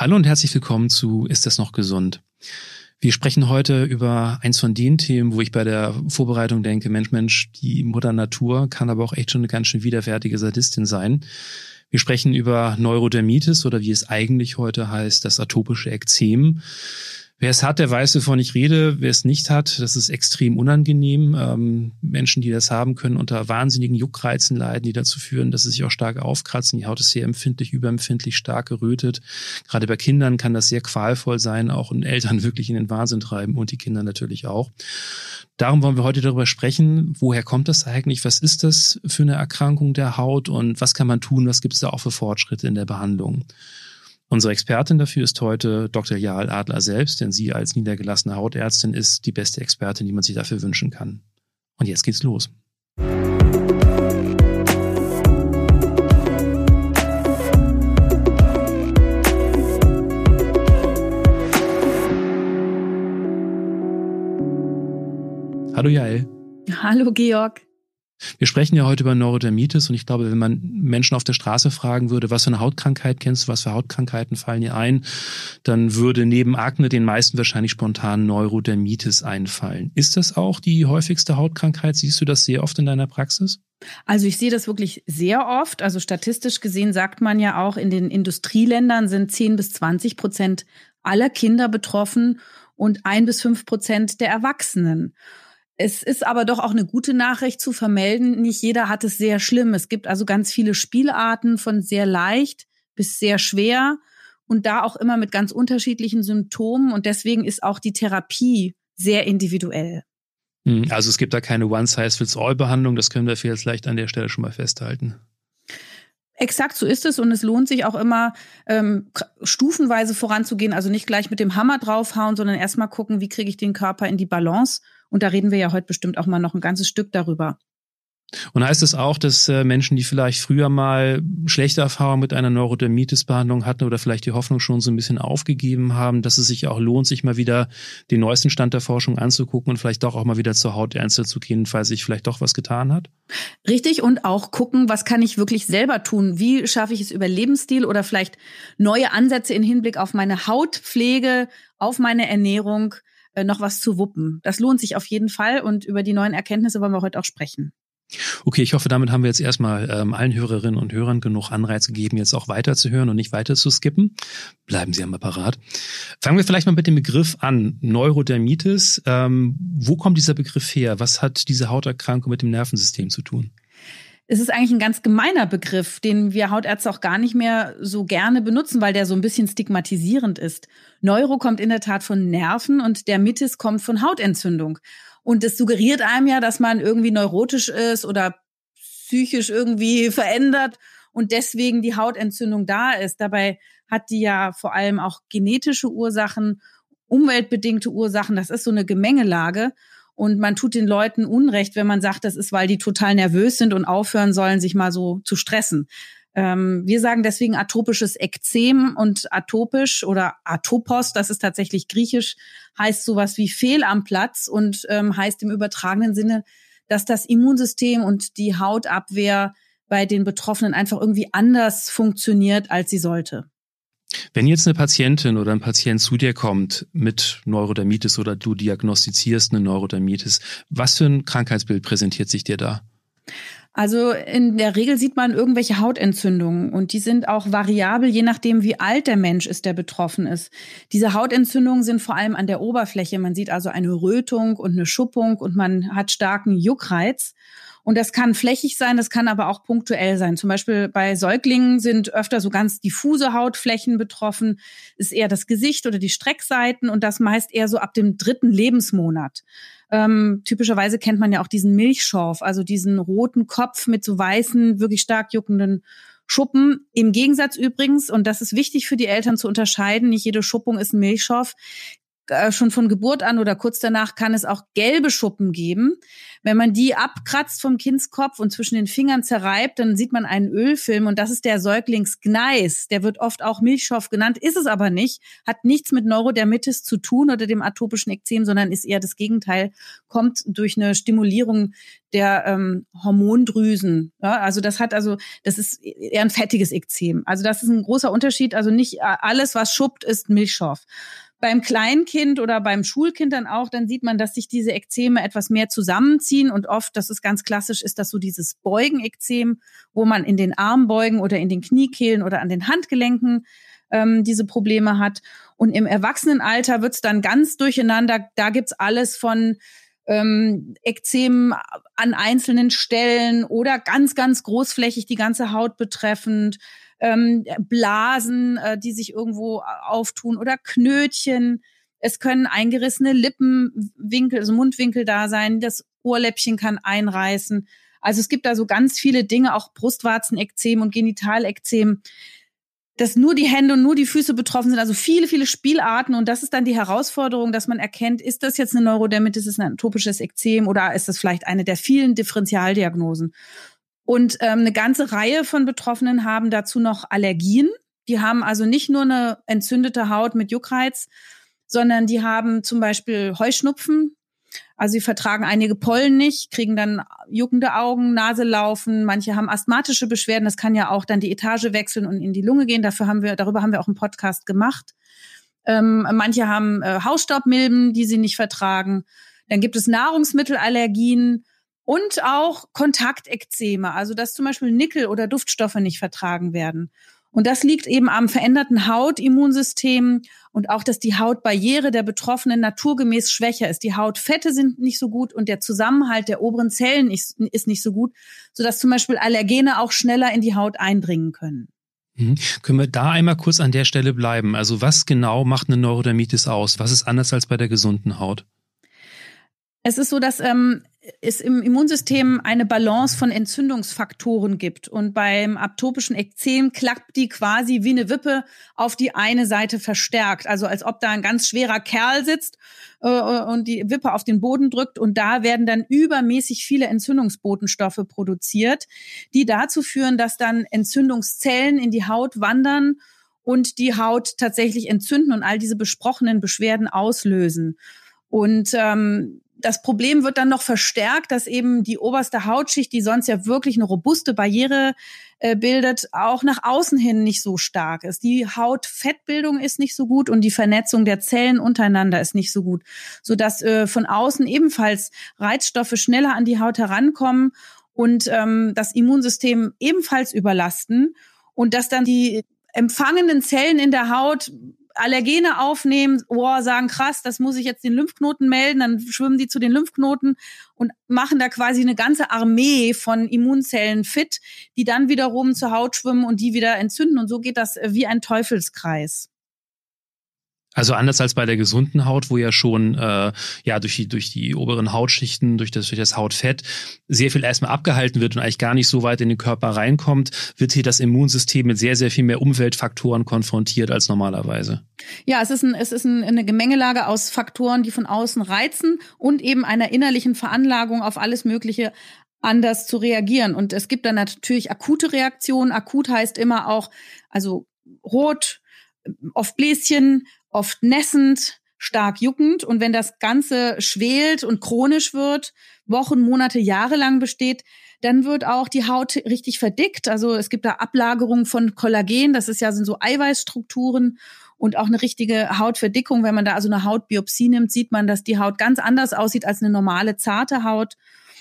Hallo und herzlich willkommen zu Ist das noch gesund? Wir sprechen heute über eins von den Themen, wo ich bei der Vorbereitung denke, Mensch, Mensch, die Mutter Natur kann aber auch echt schon eine ganz schön widerwärtige Sadistin sein. Wir sprechen über Neurodermitis oder wie es eigentlich heute heißt, das atopische Ekzem. Wer es hat, der weiß, wovon ich rede. Wer es nicht hat, das ist extrem unangenehm. Ähm, Menschen, die das haben, können unter wahnsinnigen Juckreizen leiden, die dazu führen, dass sie sich auch stark aufkratzen. Die Haut ist sehr empfindlich, überempfindlich, stark gerötet. Gerade bei Kindern kann das sehr qualvoll sein, auch und Eltern wirklich in den Wahnsinn treiben und die Kinder natürlich auch. Darum wollen wir heute darüber sprechen, woher kommt das eigentlich? Was ist das für eine Erkrankung der Haut und was kann man tun? Was gibt es da auch für Fortschritte in der Behandlung? Unsere Expertin dafür ist heute Dr. Jahl Adler selbst, denn sie als niedergelassene Hautärztin ist die beste Expertin, die man sich dafür wünschen kann. Und jetzt geht's los. Hallo Jael. Hallo Georg. Wir sprechen ja heute über Neurodermitis und ich glaube, wenn man Menschen auf der Straße fragen würde, was für eine Hautkrankheit kennst du, was für Hautkrankheiten fallen dir ein, dann würde neben Akne den meisten wahrscheinlich spontan Neurodermitis einfallen. Ist das auch die häufigste Hautkrankheit? Siehst du das sehr oft in deiner Praxis? Also ich sehe das wirklich sehr oft. Also statistisch gesehen sagt man ja auch, in den Industrieländern sind 10 bis 20 Prozent aller Kinder betroffen und ein bis fünf Prozent der Erwachsenen. Es ist aber doch auch eine gute Nachricht zu vermelden. Nicht jeder hat es sehr schlimm. Es gibt also ganz viele Spielarten von sehr leicht bis sehr schwer und da auch immer mit ganz unterschiedlichen Symptomen. Und deswegen ist auch die Therapie sehr individuell. Hm, also es gibt da keine One-Size-Fits-All-Behandlung. Das können wir vielleicht an der Stelle schon mal festhalten. Exakt so ist es und es lohnt sich auch immer ähm, stufenweise voranzugehen, also nicht gleich mit dem Hammer draufhauen, sondern erstmal gucken, wie kriege ich den Körper in die Balance und da reden wir ja heute bestimmt auch mal noch ein ganzes Stück darüber. Und heißt es auch, dass äh, Menschen, die vielleicht früher mal schlechte Erfahrungen mit einer Neurodermitis-Behandlung hatten oder vielleicht die Hoffnung schon so ein bisschen aufgegeben haben, dass es sich auch lohnt, sich mal wieder den neuesten Stand der Forschung anzugucken und vielleicht doch auch mal wieder zur Hautärztin zu gehen, falls sich vielleicht doch was getan hat? Richtig und auch gucken, was kann ich wirklich selber tun? Wie schaffe ich es über Lebensstil oder vielleicht neue Ansätze in Hinblick auf meine Hautpflege, auf meine Ernährung? Äh, noch was zu wuppen. Das lohnt sich auf jeden Fall und über die neuen Erkenntnisse wollen wir heute auch sprechen. Okay, ich hoffe, damit haben wir jetzt erstmal ähm, allen Hörerinnen und Hörern genug Anreiz gegeben, jetzt auch weiterzuhören und nicht weiter zu skippen. Bleiben Sie am Apparat. Fangen wir vielleicht mal mit dem Begriff an. Neurodermitis. Ähm, wo kommt dieser Begriff her? Was hat diese Hauterkrankung mit dem Nervensystem zu tun? es ist eigentlich ein ganz gemeiner Begriff, den wir Hautärzte auch gar nicht mehr so gerne benutzen, weil der so ein bisschen stigmatisierend ist. Neuro kommt in der Tat von Nerven und der Mitis kommt von Hautentzündung. Und es suggeriert einem ja, dass man irgendwie neurotisch ist oder psychisch irgendwie verändert und deswegen die Hautentzündung da ist. Dabei hat die ja vor allem auch genetische Ursachen, umweltbedingte Ursachen. Das ist so eine Gemengelage. Und man tut den Leuten Unrecht, wenn man sagt, das ist, weil die total nervös sind und aufhören sollen, sich mal so zu stressen. Ähm, wir sagen deswegen atopisches Ekzem und atopisch oder atopos, das ist tatsächlich griechisch, heißt sowas wie fehl am Platz und ähm, heißt im übertragenen Sinne, dass das Immunsystem und die Hautabwehr bei den Betroffenen einfach irgendwie anders funktioniert, als sie sollte. Wenn jetzt eine Patientin oder ein Patient zu dir kommt mit Neurodermitis oder du diagnostizierst eine Neurodermitis, was für ein Krankheitsbild präsentiert sich dir da? Also in der Regel sieht man irgendwelche Hautentzündungen und die sind auch variabel, je nachdem, wie alt der Mensch ist, der betroffen ist. Diese Hautentzündungen sind vor allem an der Oberfläche. Man sieht also eine Rötung und eine Schuppung und man hat starken Juckreiz. Und das kann flächig sein, das kann aber auch punktuell sein. Zum Beispiel bei Säuglingen sind öfter so ganz diffuse Hautflächen betroffen, ist eher das Gesicht oder die Streckseiten und das meist eher so ab dem dritten Lebensmonat. Ähm, typischerweise kennt man ja auch diesen Milchschorf, also diesen roten Kopf mit so weißen, wirklich stark juckenden Schuppen. Im Gegensatz übrigens, und das ist wichtig für die Eltern zu unterscheiden, nicht jede Schuppung ist ein Milchschorf, äh, schon von Geburt an oder kurz danach kann es auch gelbe Schuppen geben. Wenn man die abkratzt vom Kindskopf und zwischen den Fingern zerreibt, dann sieht man einen Ölfilm und das ist der Säuglingsgneis. Der wird oft auch Milchschorf genannt, ist es aber nicht, hat nichts mit Neurodermitis zu tun oder dem atopischen Ekzem, sondern ist eher das Gegenteil, kommt durch eine Stimulierung der ähm, Hormondrüsen. Ja, also das hat also, das ist eher ein fettiges Ekzem. Also das ist ein großer Unterschied. Also nicht äh, alles, was schuppt, ist Milchschorf beim Kleinkind oder beim Schulkind dann auch, dann sieht man, dass sich diese Ekzeme etwas mehr zusammenziehen und oft, das ist ganz klassisch, ist das so dieses Beugen-Ekzem, wo man in den Armbeugen oder in den Kniekehlen oder an den Handgelenken ähm, diese Probleme hat. Und im Erwachsenenalter wird's dann ganz durcheinander. Da gibt's alles von ähm, Ekzemen an einzelnen Stellen oder ganz, ganz großflächig die ganze Haut betreffend ähm, Blasen, äh, die sich irgendwo auftun oder Knötchen. Es können eingerissene Lippenwinkel, also Mundwinkel da sein. Das Ohrläppchen kann einreißen. Also es gibt da so ganz viele Dinge, auch Brustwarzenekzem und Genitalekzem, dass nur die Hände und nur die Füße betroffen sind. Also viele, viele Spielarten. Und das ist dann die Herausforderung, dass man erkennt, ist das jetzt eine Neurodermitis, ist ein atopisches Ekzem oder ist das vielleicht eine der vielen Differentialdiagnosen? Und ähm, eine ganze Reihe von Betroffenen haben dazu noch Allergien. Die haben also nicht nur eine entzündete Haut mit Juckreiz, sondern die haben zum Beispiel Heuschnupfen. Also sie vertragen einige Pollen nicht, kriegen dann juckende Augen, Nase laufen. Manche haben asthmatische Beschwerden. Das kann ja auch dann die Etage wechseln und in die Lunge gehen. Dafür haben wir, darüber haben wir auch einen Podcast gemacht. Ähm, manche haben äh, Hausstaubmilben, die sie nicht vertragen. Dann gibt es Nahrungsmittelallergien und auch Kontaktekzeme, also dass zum Beispiel Nickel oder Duftstoffe nicht vertragen werden. Und das liegt eben am veränderten Hautimmunsystem und auch, dass die Hautbarriere der Betroffenen naturgemäß schwächer ist. Die Hautfette sind nicht so gut und der Zusammenhalt der oberen Zellen ist, ist nicht so gut, sodass zum Beispiel Allergene auch schneller in die Haut eindringen können. Mhm. Können wir da einmal kurz an der Stelle bleiben? Also was genau macht eine Neurodermitis aus? Was ist anders als bei der gesunden Haut? Es ist so, dass ähm, es im Immunsystem eine Balance von Entzündungsfaktoren gibt. Und beim atopischen Ekzem klappt die quasi wie eine Wippe auf die eine Seite verstärkt. Also als ob da ein ganz schwerer Kerl sitzt äh, und die Wippe auf den Boden drückt. Und da werden dann übermäßig viele Entzündungsbotenstoffe produziert, die dazu führen, dass dann Entzündungszellen in die Haut wandern und die Haut tatsächlich entzünden und all diese besprochenen Beschwerden auslösen. Und ähm, das Problem wird dann noch verstärkt, dass eben die oberste Hautschicht, die sonst ja wirklich eine robuste Barriere äh, bildet, auch nach außen hin nicht so stark ist. Die Hautfettbildung ist nicht so gut und die Vernetzung der Zellen untereinander ist nicht so gut, so dass äh, von außen ebenfalls Reizstoffe schneller an die Haut herankommen und ähm, das Immunsystem ebenfalls überlasten und dass dann die empfangenen Zellen in der Haut Allergene aufnehmen, oh, sagen krass, das muss ich jetzt den Lymphknoten melden, dann schwimmen die zu den Lymphknoten und machen da quasi eine ganze Armee von Immunzellen fit, die dann wiederum zur Haut schwimmen und die wieder entzünden. Und so geht das äh, wie ein Teufelskreis. Also anders als bei der gesunden Haut, wo ja schon äh, ja durch die durch die oberen Hautschichten, durch das durch das Hautfett sehr viel erstmal abgehalten wird und eigentlich gar nicht so weit in den Körper reinkommt, wird hier das Immunsystem mit sehr sehr viel mehr Umweltfaktoren konfrontiert als normalerweise. Ja, es ist ein, es ist ein, eine Gemengelage aus Faktoren, die von außen reizen und eben einer innerlichen Veranlagung auf alles Mögliche anders zu reagieren. Und es gibt dann natürlich akute Reaktionen. Akut heißt immer auch also rot, oft Bläschen, oft nässend, stark juckend. Und wenn das Ganze schwelt und chronisch wird, Wochen, Monate, Jahre lang besteht, dann wird auch die Haut richtig verdickt. Also es gibt da Ablagerungen von Kollagen, das ist ja sind so Eiweißstrukturen und auch eine richtige Hautverdickung. Wenn man da also eine Hautbiopsie nimmt, sieht man, dass die Haut ganz anders aussieht als eine normale zarte Haut.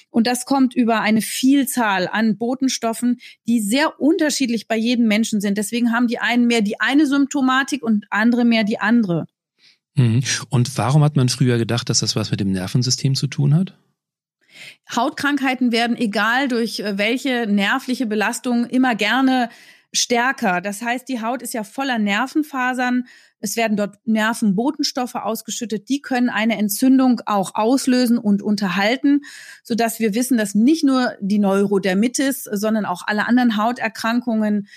Und das kommt über eine Vielzahl an Botenstoffen, die sehr unterschiedlich bei jedem Menschen sind. Deswegen haben die einen mehr die eine Symptomatik und andere mehr die andere. Mhm. Und warum hat man früher gedacht, dass das was mit dem Nervensystem zu tun hat? Hautkrankheiten werden, egal durch äh, welche nervliche Belastung, immer gerne stärker. Das heißt, die Haut ist ja voller Nervenfasern. Es werden dort Nervenbotenstoffe ausgeschüttet. Die können eine Entzündung auch auslösen und unterhalten, sodass wir wissen, dass nicht nur die Neurodermitis, sondern auch alle anderen Hauterkrankungen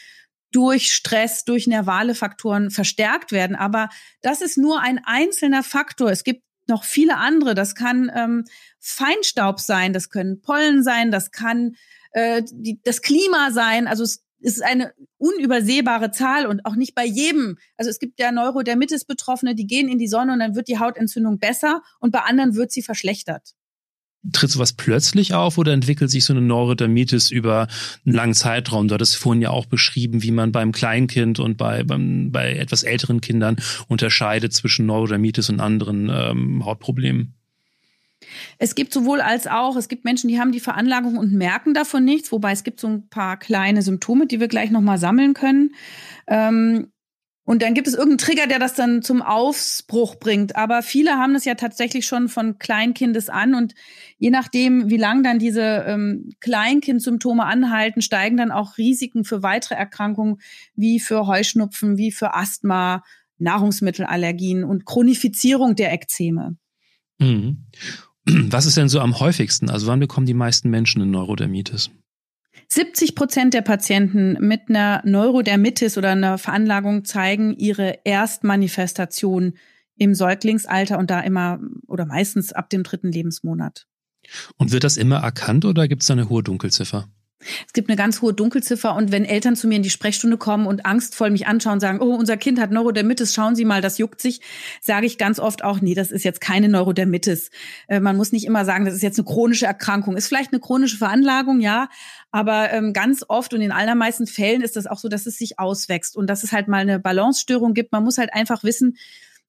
durch Stress, durch nervale Faktoren verstärkt werden. Aber das ist nur ein einzelner Faktor. Es gibt noch viele andere. Das kann ähm, Feinstaub sein, das können Pollen sein, das kann äh, die, das Klima sein. Also es ist eine unübersehbare Zahl und auch nicht bei jedem. Also es gibt ja Neurodermitis-Betroffene, die gehen in die Sonne und dann wird die Hautentzündung besser und bei anderen wird sie verschlechtert. Tritt sowas plötzlich auf oder entwickelt sich so eine Neurodermitis über einen langen Zeitraum? Du hattest vorhin ja auch beschrieben, wie man beim Kleinkind und bei, beim, bei etwas älteren Kindern unterscheidet zwischen Neurodermitis und anderen ähm, Hautproblemen. Es gibt sowohl als auch, es gibt Menschen, die haben die Veranlagung und merken davon nichts, wobei es gibt so ein paar kleine Symptome, die wir gleich nochmal sammeln können. Ähm, und dann gibt es irgendeinen Trigger, der das dann zum Aufbruch bringt. Aber viele haben das ja tatsächlich schon von Kleinkindes an. Und je nachdem, wie lang dann diese ähm, Kleinkindsymptome anhalten, steigen dann auch Risiken für weitere Erkrankungen wie für Heuschnupfen, wie für Asthma, Nahrungsmittelallergien und Chronifizierung der Ekzeme. Mhm. Was ist denn so am häufigsten? Also wann bekommen die meisten Menschen eine Neurodermitis? 70 Prozent der Patienten mit einer Neurodermitis oder einer Veranlagung zeigen ihre Erstmanifestation im Säuglingsalter und da immer oder meistens ab dem dritten Lebensmonat. Und wird das immer erkannt oder gibt es da eine hohe Dunkelziffer? Es gibt eine ganz hohe Dunkelziffer und wenn Eltern zu mir in die Sprechstunde kommen und angstvoll mich anschauen und sagen, oh, unser Kind hat Neurodermitis, schauen Sie mal, das juckt sich, sage ich ganz oft auch, nee, das ist jetzt keine Neurodermitis. Äh, man muss nicht immer sagen, das ist jetzt eine chronische Erkrankung. Ist vielleicht eine chronische Veranlagung, ja, aber ähm, ganz oft und in allermeisten Fällen ist das auch so, dass es sich auswächst und dass es halt mal eine Balancestörung gibt. Man muss halt einfach wissen,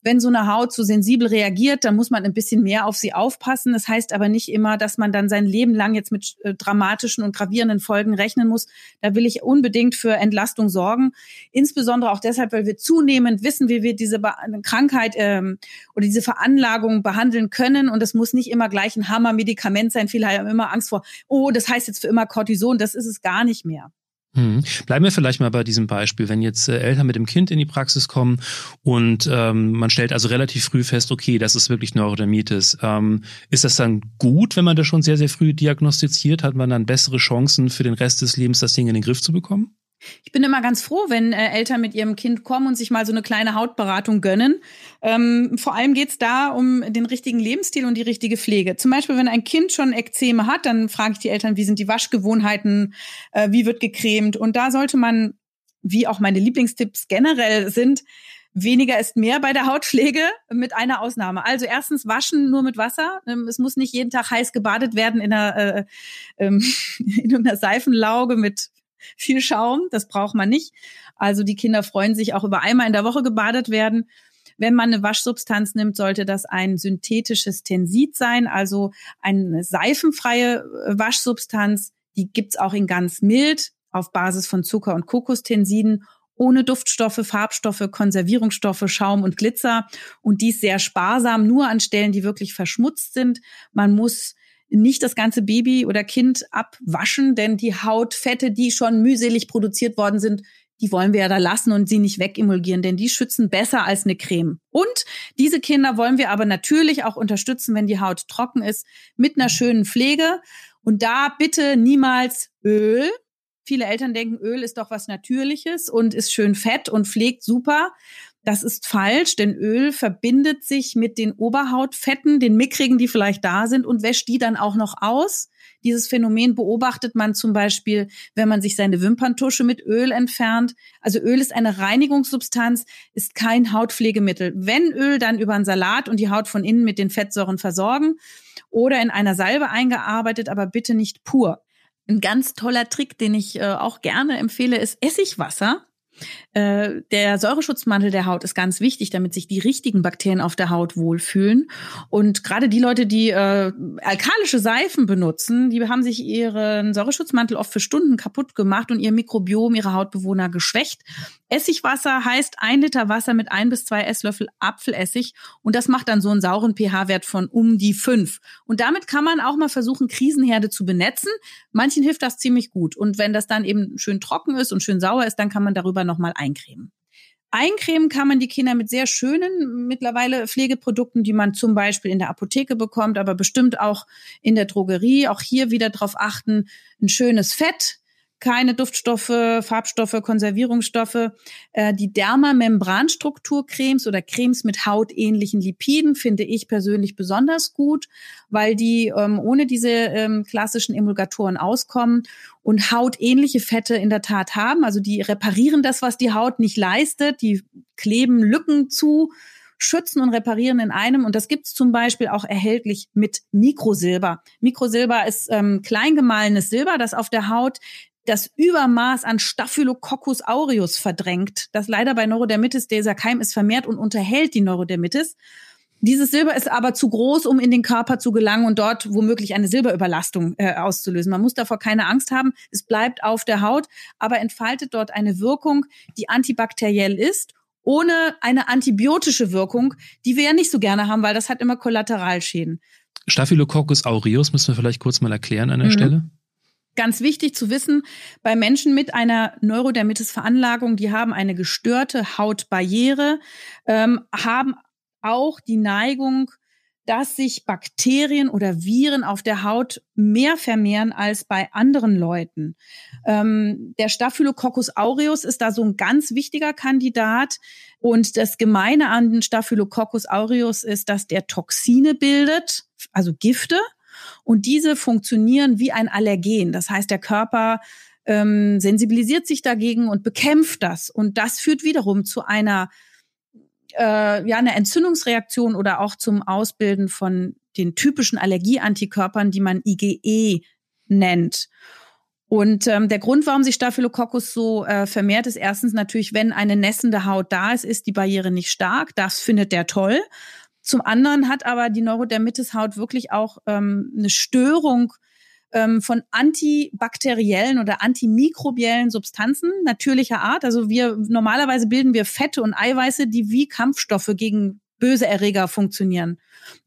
wenn so eine Haut so sensibel reagiert, dann muss man ein bisschen mehr auf sie aufpassen. Das heißt aber nicht immer, dass man dann sein Leben lang jetzt mit äh, dramatischen und gravierenden Folgen rechnen muss. Da will ich unbedingt für Entlastung sorgen. Insbesondere auch deshalb, weil wir zunehmend wissen, wie wir diese Be Krankheit ähm, oder diese Veranlagung behandeln können. Und es muss nicht immer gleich ein Hammermedikament sein. Viele haben immer Angst vor, oh, das heißt jetzt für immer Cortison. Das ist es gar nicht mehr. Hm. Bleiben wir vielleicht mal bei diesem Beispiel. Wenn jetzt äh, Eltern mit dem Kind in die Praxis kommen und ähm, man stellt also relativ früh fest, okay, das ist wirklich Neurodermitis. Ähm, ist das dann gut, wenn man das schon sehr, sehr früh diagnostiziert? Hat man dann bessere Chancen für den Rest des Lebens, das Ding in den Griff zu bekommen? Ich bin immer ganz froh, wenn äh, Eltern mit ihrem Kind kommen und sich mal so eine kleine Hautberatung gönnen. Ähm, vor allem geht's da um den richtigen Lebensstil und die richtige Pflege. Zum Beispiel, wenn ein Kind schon Ekzeme hat, dann frage ich die Eltern, wie sind die Waschgewohnheiten, äh, wie wird gecremt. Und da sollte man, wie auch meine Lieblingstipps generell sind, Weniger ist mehr bei der Hautpflege mit einer Ausnahme. Also erstens waschen nur mit Wasser. Ähm, es muss nicht jeden Tag heiß gebadet werden in einer, äh, ähm, in einer Seifenlauge mit viel Schaum, das braucht man nicht. Also die Kinder freuen sich auch über einmal in der Woche gebadet werden. Wenn man eine Waschsubstanz nimmt, sollte das ein synthetisches Tensid sein, also eine seifenfreie äh, Waschsubstanz. Die gibt's auch in ganz mild auf Basis von Zucker und Kokostensiden ohne Duftstoffe, Farbstoffe, Konservierungsstoffe, Schaum und Glitzer und dies sehr sparsam, nur an Stellen, die wirklich verschmutzt sind. Man muss nicht das ganze Baby oder Kind abwaschen, denn die Hautfette, die schon mühselig produziert worden sind, die wollen wir ja da lassen und sie nicht wegemulgieren, denn die schützen besser als eine Creme. Und diese Kinder wollen wir aber natürlich auch unterstützen, wenn die Haut trocken ist, mit einer schönen Pflege. Und da bitte niemals Öl. Viele Eltern denken, Öl ist doch was Natürliches und ist schön fett und pflegt super. Das ist falsch, denn Öl verbindet sich mit den Oberhautfetten, den mickrigen, die vielleicht da sind, und wäscht die dann auch noch aus. Dieses Phänomen beobachtet man zum Beispiel, wenn man sich seine Wimperntusche mit Öl entfernt. Also Öl ist eine Reinigungssubstanz, ist kein Hautpflegemittel. Wenn Öl, dann über einen Salat und die Haut von innen mit den Fettsäuren versorgen oder in einer Salbe eingearbeitet, aber bitte nicht pur. Ein ganz toller Trick, den ich äh, auch gerne empfehle, ist Essigwasser äh, der Säureschutzmantel der Haut ist ganz wichtig, damit sich die richtigen Bakterien auf der Haut wohlfühlen. Und gerade die Leute, die äh, alkalische Seifen benutzen, die haben sich ihren Säureschutzmantel oft für Stunden kaputt gemacht und ihr Mikrobiom, ihre Hautbewohner geschwächt. Essigwasser heißt ein Liter Wasser mit ein bis zwei Esslöffel Apfelessig und das macht dann so einen sauren pH-Wert von um die fünf. Und damit kann man auch mal versuchen, Krisenherde zu benetzen. Manchen hilft das ziemlich gut. Und wenn das dann eben schön trocken ist und schön sauer ist, dann kann man darüber nochmal eincremen. Eincremen kann man die Kinder mit sehr schönen mittlerweile Pflegeprodukten, die man zum Beispiel in der Apotheke bekommt, aber bestimmt auch in der Drogerie. Auch hier wieder darauf achten, ein schönes Fett, keine Duftstoffe, Farbstoffe, Konservierungsstoffe. Äh, die Dermamembranstrukturcremes oder Cremes mit hautähnlichen Lipiden finde ich persönlich besonders gut, weil die ähm, ohne diese ähm, klassischen Emulgatoren auskommen und hautähnliche Fette in der Tat haben. Also die reparieren das, was die Haut nicht leistet. Die kleben Lücken zu schützen und reparieren in einem. Und das gibt's zum Beispiel auch erhältlich mit Mikrosilber. Mikrosilber ist ähm, kleingemahlenes Silber, das auf der Haut das Übermaß an Staphylococcus aureus verdrängt, das leider bei Neurodermitis, dieser Keim ist vermehrt und unterhält die Neurodermitis. Dieses Silber ist aber zu groß, um in den Körper zu gelangen und dort womöglich eine Silberüberlastung äh, auszulösen. Man muss davor keine Angst haben. Es bleibt auf der Haut, aber entfaltet dort eine Wirkung, die antibakteriell ist ohne eine antibiotische Wirkung, die wir ja nicht so gerne haben, weil das hat immer Kollateralschäden. Staphylococcus aureus müssen wir vielleicht kurz mal erklären an der mhm. Stelle. Ganz wichtig zu wissen, bei Menschen mit einer Neurodermitis-Veranlagung, die haben eine gestörte Hautbarriere, ähm, haben auch die Neigung, dass sich Bakterien oder Viren auf der Haut mehr vermehren als bei anderen Leuten. Ähm, der Staphylococcus aureus ist da so ein ganz wichtiger Kandidat. Und das Gemeine an Staphylococcus aureus ist, dass der Toxine bildet, also Gifte. Und diese funktionieren wie ein Allergen. Das heißt, der Körper ähm, sensibilisiert sich dagegen und bekämpft das. Und das führt wiederum zu einer äh, ja eine Entzündungsreaktion oder auch zum Ausbilden von den typischen Allergieantikörpern, die man IgE nennt. Und ähm, der Grund, warum sich Staphylococcus so äh, vermehrt, ist erstens natürlich, wenn eine nässende Haut da ist, ist die Barriere nicht stark. Das findet der toll. Zum anderen hat aber die Neurodermitis-Haut wirklich auch ähm, eine Störung ähm, von antibakteriellen oder antimikrobiellen Substanzen natürlicher Art. Also wir normalerweise bilden wir Fette und Eiweiße, die wie Kampfstoffe gegen böse Erreger funktionieren.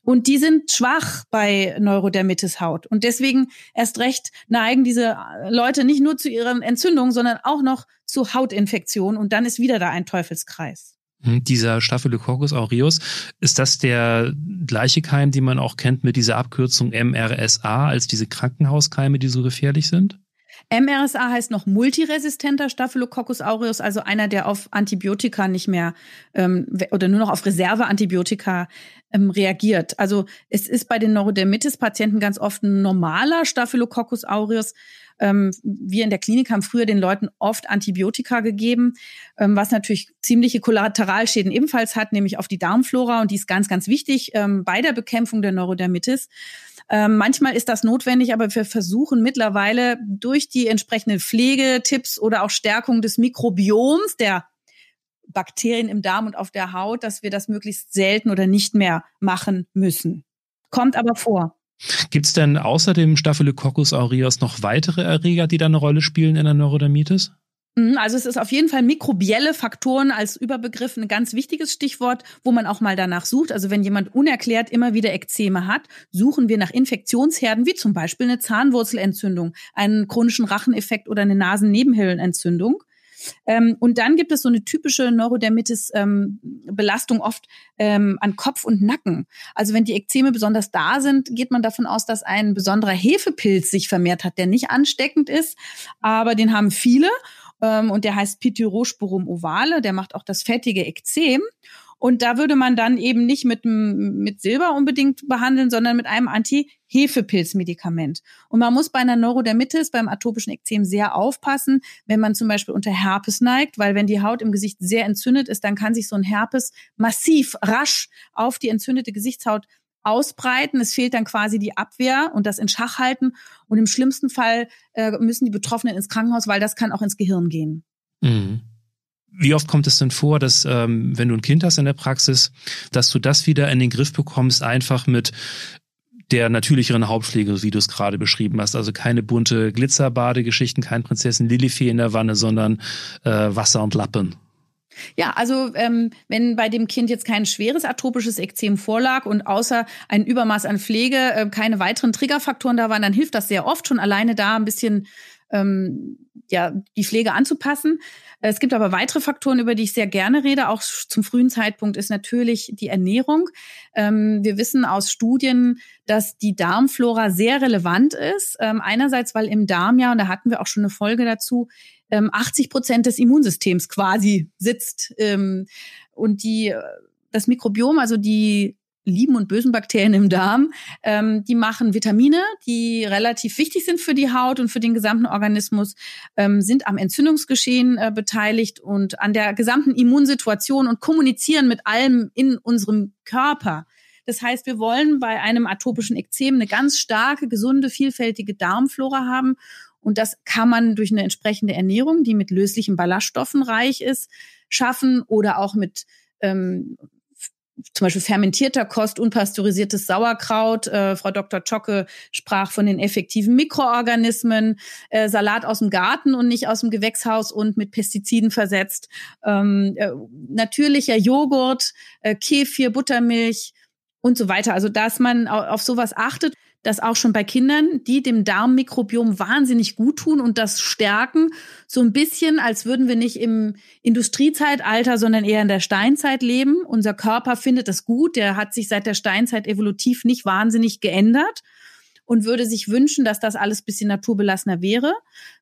Und die sind schwach bei Neurodermitis-Haut. Und deswegen erst recht neigen diese Leute nicht nur zu ihren Entzündungen, sondern auch noch zu Hautinfektionen. Und dann ist wieder da ein Teufelskreis. Hm, dieser Staphylococcus aureus, ist das der gleiche Keim, den man auch kennt mit dieser Abkürzung MRSA als diese Krankenhauskeime, die so gefährlich sind? MRSA heißt noch multiresistenter Staphylococcus aureus, also einer, der auf Antibiotika nicht mehr ähm, oder nur noch auf Reserveantibiotika ähm, reagiert. Also es ist bei den Neurodermitis-Patienten ganz oft ein normaler Staphylococcus aureus, ähm, wir in der Klinik haben früher den Leuten oft Antibiotika gegeben, ähm, was natürlich ziemliche Kollateralschäden ebenfalls hat, nämlich auf die Darmflora und die ist ganz, ganz wichtig ähm, bei der Bekämpfung der Neurodermitis. Ähm, manchmal ist das notwendig, aber wir versuchen mittlerweile durch die entsprechenden Pflegetipps oder auch Stärkung des Mikrobioms der Bakterien im Darm und auf der Haut, dass wir das möglichst selten oder nicht mehr machen müssen. Kommt aber vor. Gibt es denn außer dem Staphylococcus aureus noch weitere Erreger, die da eine Rolle spielen in der Neurodermitis? Mhm, also es ist auf jeden Fall mikrobielle Faktoren als Überbegriff ein ganz wichtiges Stichwort, wo man auch mal danach sucht. Also wenn jemand unerklärt immer wieder Ekzeme hat, suchen wir nach Infektionsherden, wie zum Beispiel eine Zahnwurzelentzündung, einen chronischen Racheneffekt oder eine Nasennebenhöhlenentzündung. Ähm, und dann gibt es so eine typische Neurodermitis-Belastung ähm, oft ähm, an Kopf und Nacken. Also wenn die Ekzeme besonders da sind, geht man davon aus, dass ein besonderer Hefepilz sich vermehrt hat, der nicht ansteckend ist, aber den haben viele. Ähm, und der heißt Pityrosporum ovale, der macht auch das fettige Ekzem. Und da würde man dann eben nicht mit, mit Silber unbedingt behandeln, sondern mit einem Anti-Hefepilz-Medikament. Und man muss bei einer Neurodermitis, beim atopischen Ekzem sehr aufpassen, wenn man zum Beispiel unter Herpes neigt, weil wenn die Haut im Gesicht sehr entzündet ist, dann kann sich so ein Herpes massiv, rasch auf die entzündete Gesichtshaut ausbreiten. Es fehlt dann quasi die Abwehr und das in Schach halten. Und im schlimmsten Fall äh, müssen die Betroffenen ins Krankenhaus, weil das kann auch ins Gehirn gehen. Mhm. Wie oft kommt es denn vor, dass ähm, wenn du ein Kind hast in der Praxis, dass du das wieder in den Griff bekommst, einfach mit der natürlicheren Hauptpflege, wie du es gerade beschrieben hast. Also keine bunte Glitzerbadegeschichten, kein Prinzessin Lilifee in der Wanne, sondern äh, Wasser und Lappen. Ja, also ähm, wenn bei dem Kind jetzt kein schweres atopisches Ekzem vorlag und außer ein Übermaß an Pflege äh, keine weiteren Triggerfaktoren da waren, dann hilft das sehr oft schon alleine da ein bisschen ähm, ja die Pflege anzupassen. Es gibt aber weitere Faktoren, über die ich sehr gerne rede, auch zum frühen Zeitpunkt, ist natürlich die Ernährung. Ähm, wir wissen aus Studien, dass die Darmflora sehr relevant ist. Ähm, einerseits, weil im Darm ja, und da hatten wir auch schon eine Folge dazu, 80 ähm, Prozent des Immunsystems quasi sitzt. Ähm, und die, das Mikrobiom, also die lieben und bösen Bakterien im Darm, ähm, die machen Vitamine, die relativ wichtig sind für die Haut und für den gesamten Organismus, ähm, sind am Entzündungsgeschehen äh, beteiligt und an der gesamten Immunsituation und kommunizieren mit allem in unserem Körper. Das heißt, wir wollen bei einem atopischen Ekzem eine ganz starke, gesunde, vielfältige Darmflora haben. Und das kann man durch eine entsprechende Ernährung, die mit löslichen Ballaststoffen reich ist, schaffen oder auch mit ähm, zum Beispiel fermentierter Kost, unpasteurisiertes Sauerkraut. Äh, Frau Dr. Zschocke sprach von den effektiven Mikroorganismen, äh, Salat aus dem Garten und nicht aus dem Gewächshaus und mit Pestiziden versetzt, ähm, äh, natürlicher Joghurt, äh, Kefir, Buttermilch und so weiter. Also dass man auf sowas achtet dass auch schon bei Kindern, die dem Darmmikrobiom wahnsinnig gut tun und das stärken, so ein bisschen, als würden wir nicht im Industriezeitalter, sondern eher in der Steinzeit leben. Unser Körper findet das gut, der hat sich seit der Steinzeit evolutiv nicht wahnsinnig geändert und würde sich wünschen, dass das alles bisschen naturbelassener wäre.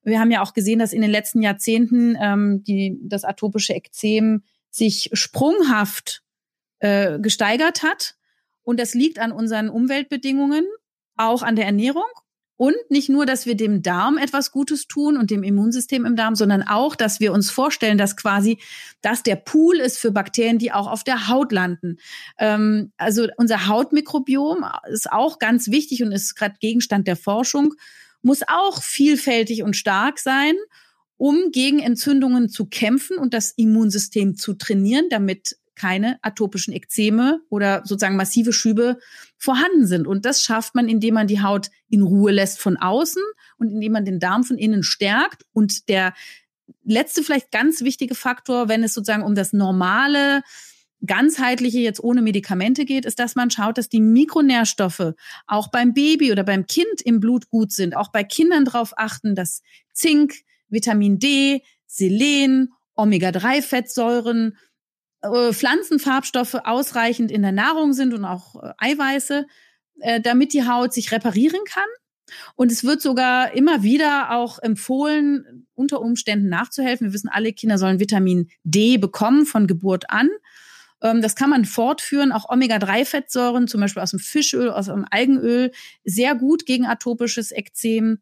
Wir haben ja auch gesehen, dass in den letzten Jahrzehnten ähm, die, das atopische Ekzem sich sprunghaft äh, gesteigert hat. Und das liegt an unseren Umweltbedingungen auch an der Ernährung und nicht nur, dass wir dem Darm etwas Gutes tun und dem Immunsystem im Darm, sondern auch, dass wir uns vorstellen, dass quasi das der Pool ist für Bakterien, die auch auf der Haut landen. Ähm, also unser Hautmikrobiom ist auch ganz wichtig und ist gerade Gegenstand der Forschung, muss auch vielfältig und stark sein, um gegen Entzündungen zu kämpfen und das Immunsystem zu trainieren, damit keine atopischen Ekzeme oder sozusagen massive Schübe vorhanden sind. Und das schafft man, indem man die Haut in Ruhe lässt von außen und indem man den Darm von innen stärkt. Und der letzte, vielleicht ganz wichtige Faktor, wenn es sozusagen um das normale, ganzheitliche jetzt ohne Medikamente geht, ist, dass man schaut, dass die Mikronährstoffe auch beim Baby oder beim Kind im Blut gut sind. Auch bei Kindern darauf achten, dass Zink, Vitamin D, Selen, Omega-3-Fettsäuren, äh, Pflanzenfarbstoffe ausreichend in der Nahrung sind und auch äh, Eiweiße, äh, damit die Haut sich reparieren kann. Und es wird sogar immer wieder auch empfohlen, unter Umständen nachzuhelfen. Wir wissen, alle Kinder sollen Vitamin D bekommen von Geburt an. Ähm, das kann man fortführen. Auch Omega-3-Fettsäuren, zum Beispiel aus dem Fischöl, aus dem Algenöl, sehr gut gegen atopisches Ekzem.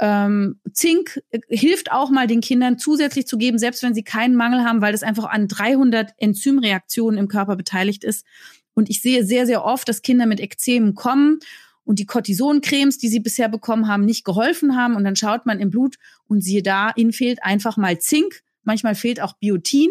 Ähm, Zink äh, hilft auch mal den Kindern zusätzlich zu geben, selbst wenn sie keinen Mangel haben, weil das einfach an 300 Enzymreaktionen im Körper beteiligt ist. Und ich sehe sehr, sehr oft, dass Kinder mit Ekzemen kommen und die Cortisoncremes, die sie bisher bekommen haben, nicht geholfen haben. Und dann schaut man im Blut und siehe da, ihnen fehlt einfach mal Zink. Manchmal fehlt auch Biotin.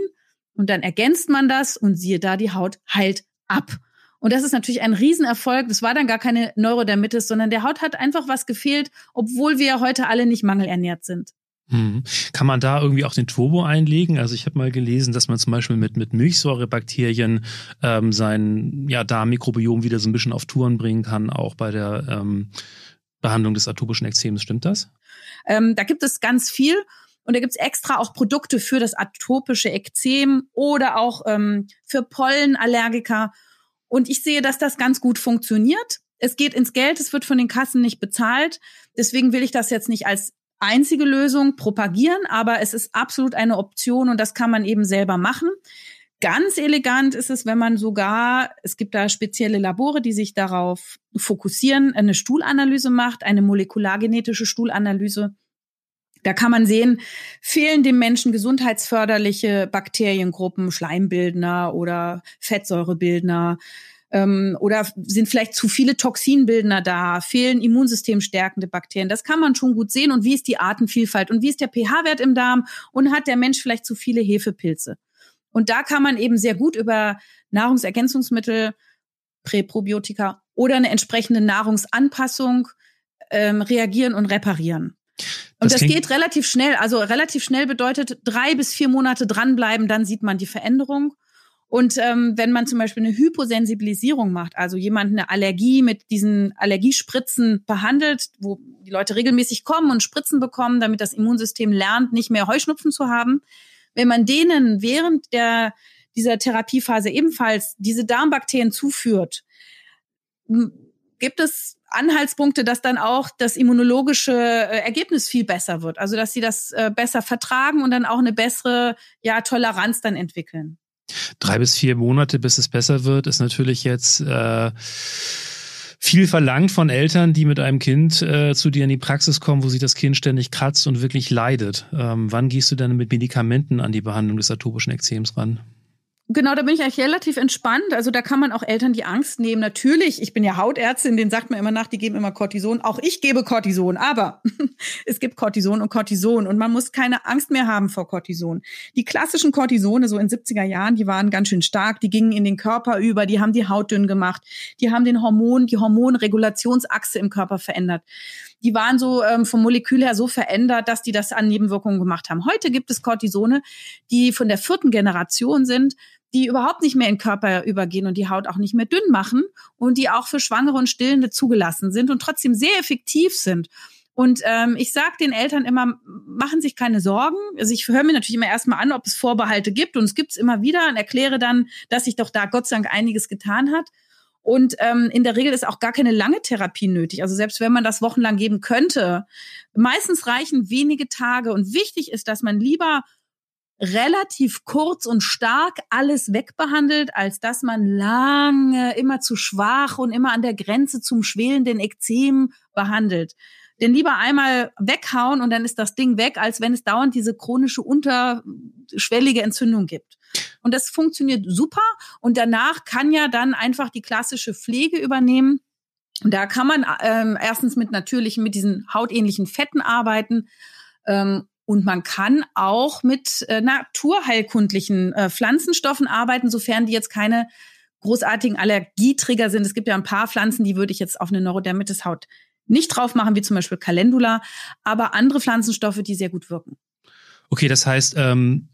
Und dann ergänzt man das und siehe da, die Haut heilt ab. Und das ist natürlich ein Riesenerfolg. Das war dann gar keine Neurodermitis, sondern der Haut hat einfach was gefehlt, obwohl wir heute alle nicht mangelernährt sind. Hm. Kann man da irgendwie auch den Turbo einlegen? Also ich habe mal gelesen, dass man zum Beispiel mit, mit Milchsäurebakterien ähm, sein ja, Darmmikrobiom wieder so ein bisschen auf Touren bringen kann, auch bei der ähm, Behandlung des atopischen Ekzems. Stimmt das? Ähm, da gibt es ganz viel. Und da gibt's extra auch Produkte für das atopische Ekzem oder auch ähm, für Pollenallergiker. Und ich sehe, dass das ganz gut funktioniert. Es geht ins Geld, es wird von den Kassen nicht bezahlt. Deswegen will ich das jetzt nicht als einzige Lösung propagieren, aber es ist absolut eine Option und das kann man eben selber machen. Ganz elegant ist es, wenn man sogar, es gibt da spezielle Labore, die sich darauf fokussieren, eine Stuhlanalyse macht, eine molekulargenetische Stuhlanalyse da kann man sehen, fehlen dem Menschen gesundheitsförderliche Bakteriengruppen, Schleimbildner oder Fettsäurebildner ähm, oder sind vielleicht zu viele Toxinbildner da, fehlen immunsystemstärkende Bakterien. Das kann man schon gut sehen. Und wie ist die Artenvielfalt und wie ist der pH-Wert im Darm und hat der Mensch vielleicht zu viele Hefepilze? Und da kann man eben sehr gut über Nahrungsergänzungsmittel, Präprobiotika oder eine entsprechende Nahrungsanpassung ähm, reagieren und reparieren. Und das, das geht relativ schnell. Also relativ schnell bedeutet drei bis vier Monate dranbleiben, dann sieht man die Veränderung. Und ähm, wenn man zum Beispiel eine Hyposensibilisierung macht, also jemand eine Allergie mit diesen Allergiespritzen behandelt, wo die Leute regelmäßig kommen und Spritzen bekommen, damit das Immunsystem lernt, nicht mehr Heuschnupfen zu haben, wenn man denen während der dieser Therapiephase ebenfalls diese Darmbakterien zuführt, gibt es Anhaltspunkte, dass dann auch das immunologische äh, Ergebnis viel besser wird. Also dass sie das äh, besser vertragen und dann auch eine bessere ja, Toleranz dann entwickeln. Drei bis vier Monate, bis es besser wird, ist natürlich jetzt äh, viel verlangt von Eltern, die mit einem Kind äh, zu dir in die Praxis kommen, wo sich das Kind ständig kratzt und wirklich leidet. Ähm, wann gehst du denn mit Medikamenten an die Behandlung des atopischen Ekzems ran? Genau, da bin ich eigentlich relativ entspannt. Also da kann man auch Eltern die Angst nehmen. Natürlich, ich bin ja Hautärztin, den sagt man immer nach, die geben immer Cortison. Auch ich gebe Cortison, aber es gibt Cortison und Cortison und man muss keine Angst mehr haben vor Cortison. Die klassischen Cortisone, so in 70er Jahren, die waren ganz schön stark, die gingen in den Körper über, die haben die Haut dünn gemacht, die haben den Hormon, die Hormonregulationsachse im Körper verändert die waren so ähm, vom Molekül her so verändert, dass die das an Nebenwirkungen gemacht haben. Heute gibt es Cortisone, die von der vierten Generation sind, die überhaupt nicht mehr in den Körper übergehen und die Haut auch nicht mehr dünn machen und die auch für Schwangere und Stillende zugelassen sind und trotzdem sehr effektiv sind. Und ähm, ich sage den Eltern immer, machen sich keine Sorgen. Also ich höre mir natürlich immer erstmal an, ob es Vorbehalte gibt und es gibt es immer wieder und erkläre dann, dass sich doch da Gott sei Dank einiges getan hat. Und ähm, in der Regel ist auch gar keine lange Therapie nötig. Also selbst wenn man das wochenlang geben könnte, meistens reichen wenige Tage. Und wichtig ist, dass man lieber relativ kurz und stark alles wegbehandelt, als dass man lange immer zu schwach und immer an der Grenze zum schwelenden Ekzem behandelt. Denn lieber einmal weghauen und dann ist das Ding weg, als wenn es dauernd diese chronische unterschwellige Entzündung gibt. Und das funktioniert super. Und danach kann ja dann einfach die klassische Pflege übernehmen. Und da kann man ähm, erstens mit natürlichen, mit diesen hautähnlichen Fetten arbeiten. Ähm, und man kann auch mit äh, naturheilkundlichen äh, Pflanzenstoffen arbeiten, sofern die jetzt keine großartigen Allergietrigger sind. Es gibt ja ein paar Pflanzen, die würde ich jetzt auf eine Neurodermitis-Haut nicht drauf machen, wie zum Beispiel Calendula, aber andere Pflanzenstoffe, die sehr gut wirken. Okay, das heißt, ähm,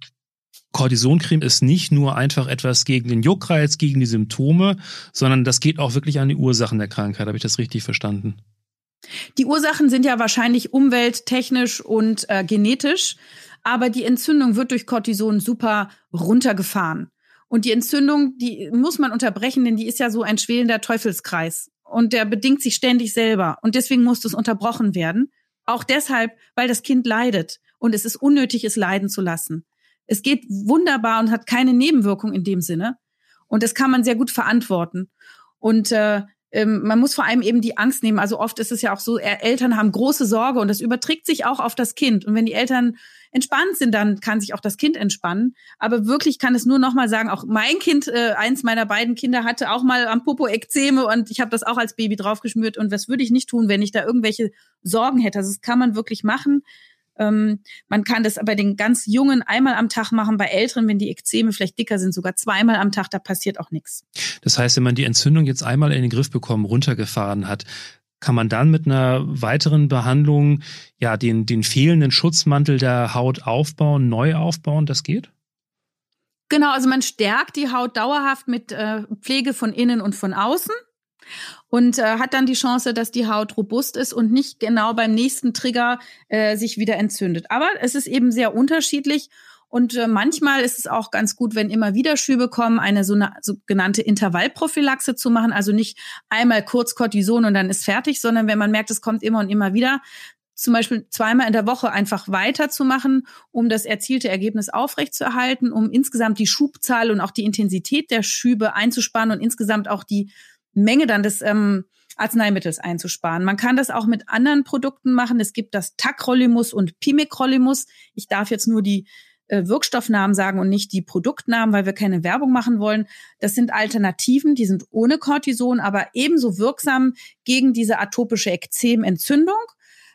Cortisoncreme ist nicht nur einfach etwas gegen den Juckreiz, gegen die Symptome, sondern das geht auch wirklich an die Ursachen der Krankheit. Habe ich das richtig verstanden? Die Ursachen sind ja wahrscheinlich umwelttechnisch und äh, genetisch, aber die Entzündung wird durch Cortison super runtergefahren. Und die Entzündung, die muss man unterbrechen, denn die ist ja so ein schwelender Teufelskreis. Und der bedingt sich ständig selber. Und deswegen muss das unterbrochen werden. Auch deshalb, weil das Kind leidet. Und es ist unnötig, es leiden zu lassen. Es geht wunderbar und hat keine Nebenwirkung in dem Sinne. Und das kann man sehr gut verantworten. Und äh, ähm, man muss vor allem eben die Angst nehmen. Also oft ist es ja auch so, Eltern haben große Sorge und das überträgt sich auch auf das Kind. Und wenn die Eltern entspannt sind, dann kann sich auch das Kind entspannen. Aber wirklich kann es nur noch mal sagen, auch mein Kind, äh, eins meiner beiden Kinder hatte auch mal am Popo Ekzeme und ich habe das auch als Baby draufgeschmürt. Und was würde ich nicht tun, wenn ich da irgendwelche Sorgen hätte? Also das kann man wirklich machen. Ähm, man kann das bei den ganz Jungen einmal am Tag machen, bei Älteren, wenn die Ekzeme vielleicht dicker sind, sogar zweimal am Tag, da passiert auch nichts. Das heißt, wenn man die Entzündung jetzt einmal in den Griff bekommen, runtergefahren hat, kann man dann mit einer weiteren Behandlung ja den, den fehlenden Schutzmantel der Haut aufbauen, neu aufbauen? Das geht? Genau, also man stärkt die Haut dauerhaft mit äh, Pflege von innen und von außen und äh, hat dann die Chance, dass die Haut robust ist und nicht genau beim nächsten Trigger äh, sich wieder entzündet. Aber es ist eben sehr unterschiedlich. Und äh, manchmal ist es auch ganz gut, wenn immer wieder Schübe kommen, eine so eine sogenannte Intervallprophylaxe zu machen. Also nicht einmal kurz Cortison und dann ist fertig, sondern wenn man merkt, es kommt immer und immer wieder, zum Beispiel zweimal in der Woche einfach weiterzumachen, um das erzielte Ergebnis aufrechtzuerhalten, um insgesamt die Schubzahl und auch die Intensität der Schübe einzusparen und insgesamt auch die Menge dann des ähm, Arzneimittels einzusparen. Man kann das auch mit anderen Produkten machen. Es gibt das Tacrolimus und Pimecrolimus. Ich darf jetzt nur die äh, Wirkstoffnamen sagen und nicht die Produktnamen, weil wir keine Werbung machen wollen. Das sind Alternativen, die sind ohne Cortison, aber ebenso wirksam gegen diese atopische Ekzementzündung.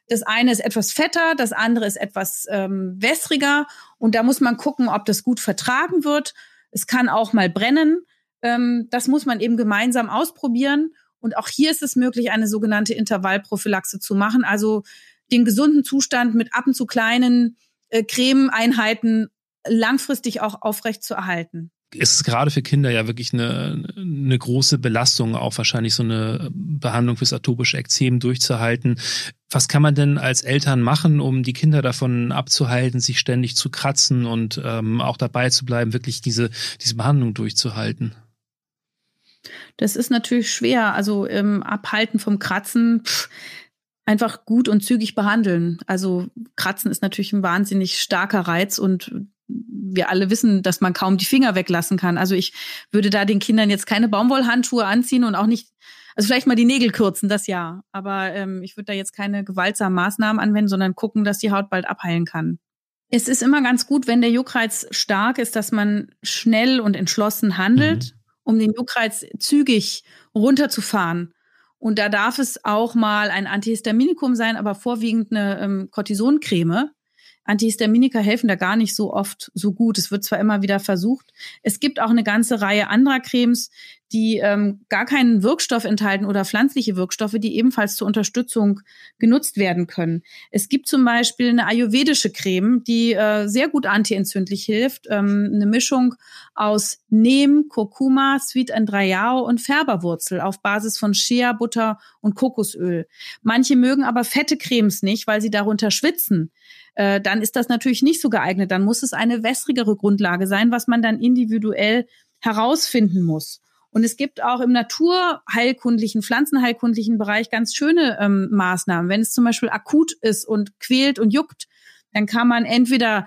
Das eine ist etwas fetter, das andere ist etwas ähm, wässriger und da muss man gucken, ob das gut vertragen wird. Es kann auch mal brennen. Ähm, das muss man eben gemeinsam ausprobieren. Und auch hier ist es möglich, eine sogenannte Intervallprophylaxe zu machen. Also den gesunden Zustand mit ab und zu kleinen äh, Creme-Einheiten langfristig auch aufrecht zu erhalten ist es gerade für Kinder ja wirklich eine, eine große Belastung, auch wahrscheinlich so eine Behandlung fürs atopische Ekzem durchzuhalten. Was kann man denn als Eltern machen, um die Kinder davon abzuhalten, sich ständig zu kratzen und ähm, auch dabei zu bleiben, wirklich diese, diese Behandlung durchzuhalten? Das ist natürlich schwer. Also ähm, abhalten vom Kratzen. Pff, einfach gut und zügig behandeln. Also Kratzen ist natürlich ein wahnsinnig starker Reiz und wir alle wissen, dass man kaum die Finger weglassen kann. Also ich würde da den Kindern jetzt keine Baumwollhandschuhe anziehen und auch nicht, also vielleicht mal die Nägel kürzen, das ja. Aber ähm, ich würde da jetzt keine gewaltsamen Maßnahmen anwenden, sondern gucken, dass die Haut bald abheilen kann. Es ist immer ganz gut, wenn der Juckreiz stark ist, dass man schnell und entschlossen handelt, mhm. Um den Juckreiz zügig runterzufahren. Und da darf es auch mal ein Antihistaminikum sein, aber vorwiegend eine ähm, Cortisoncreme, Antihistaminika helfen da gar nicht so oft so gut. Es wird zwar immer wieder versucht. Es gibt auch eine ganze Reihe anderer Cremes, die ähm, gar keinen Wirkstoff enthalten oder pflanzliche Wirkstoffe, die ebenfalls zur Unterstützung genutzt werden können. Es gibt zum Beispiel eine ayurvedische Creme, die äh, sehr gut antientzündlich hilft. Ähm, eine Mischung aus Neem, Kurkuma, Sweet Andrayao und Färberwurzel auf Basis von Shea, Butter und Kokosöl. Manche mögen aber fette Cremes nicht, weil sie darunter schwitzen äh, dann ist das natürlich nicht so geeignet. Dann muss es eine wässrigere Grundlage sein, was man dann individuell herausfinden muss. Und es gibt auch im naturheilkundlichen, pflanzenheilkundlichen Bereich ganz schöne ähm, Maßnahmen. Wenn es zum Beispiel akut ist und quält und juckt, dann kann man entweder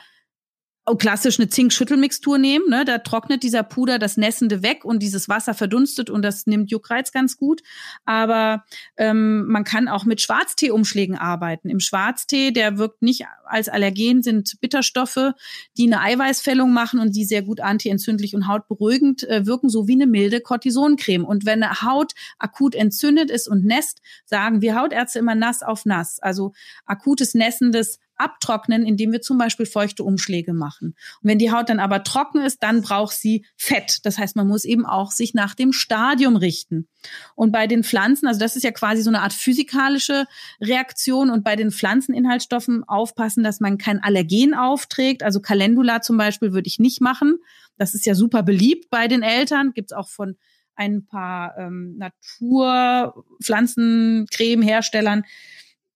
klassisch eine Zink-Schüttelmixtur nehmen. Ne? Da trocknet dieser Puder das Nässende weg und dieses Wasser verdunstet und das nimmt Juckreiz ganz gut. Aber ähm, man kann auch mit Schwarztee-Umschlägen arbeiten. Im Schwarztee, der wirkt nicht als Allergen, sind Bitterstoffe, die eine Eiweißfällung machen und die sehr gut antientzündlich und hautberuhigend äh, wirken, so wie eine milde Cortisoncreme. Und wenn eine Haut akut entzündet ist und nässt, sagen wir Hautärzte immer nass auf nass. Also akutes nässendes abtrocknen, indem wir zum Beispiel feuchte Umschläge machen. Und wenn die Haut dann aber trocken ist, dann braucht sie Fett. Das heißt, man muss eben auch sich nach dem Stadium richten. Und bei den Pflanzen, also das ist ja quasi so eine Art physikalische Reaktion und bei den Pflanzeninhaltsstoffen aufpassen, dass man kein Allergen aufträgt. Also Calendula zum Beispiel würde ich nicht machen. Das ist ja super beliebt bei den Eltern. Gibt es auch von ein paar ähm, Naturpflanzencreme-Herstellern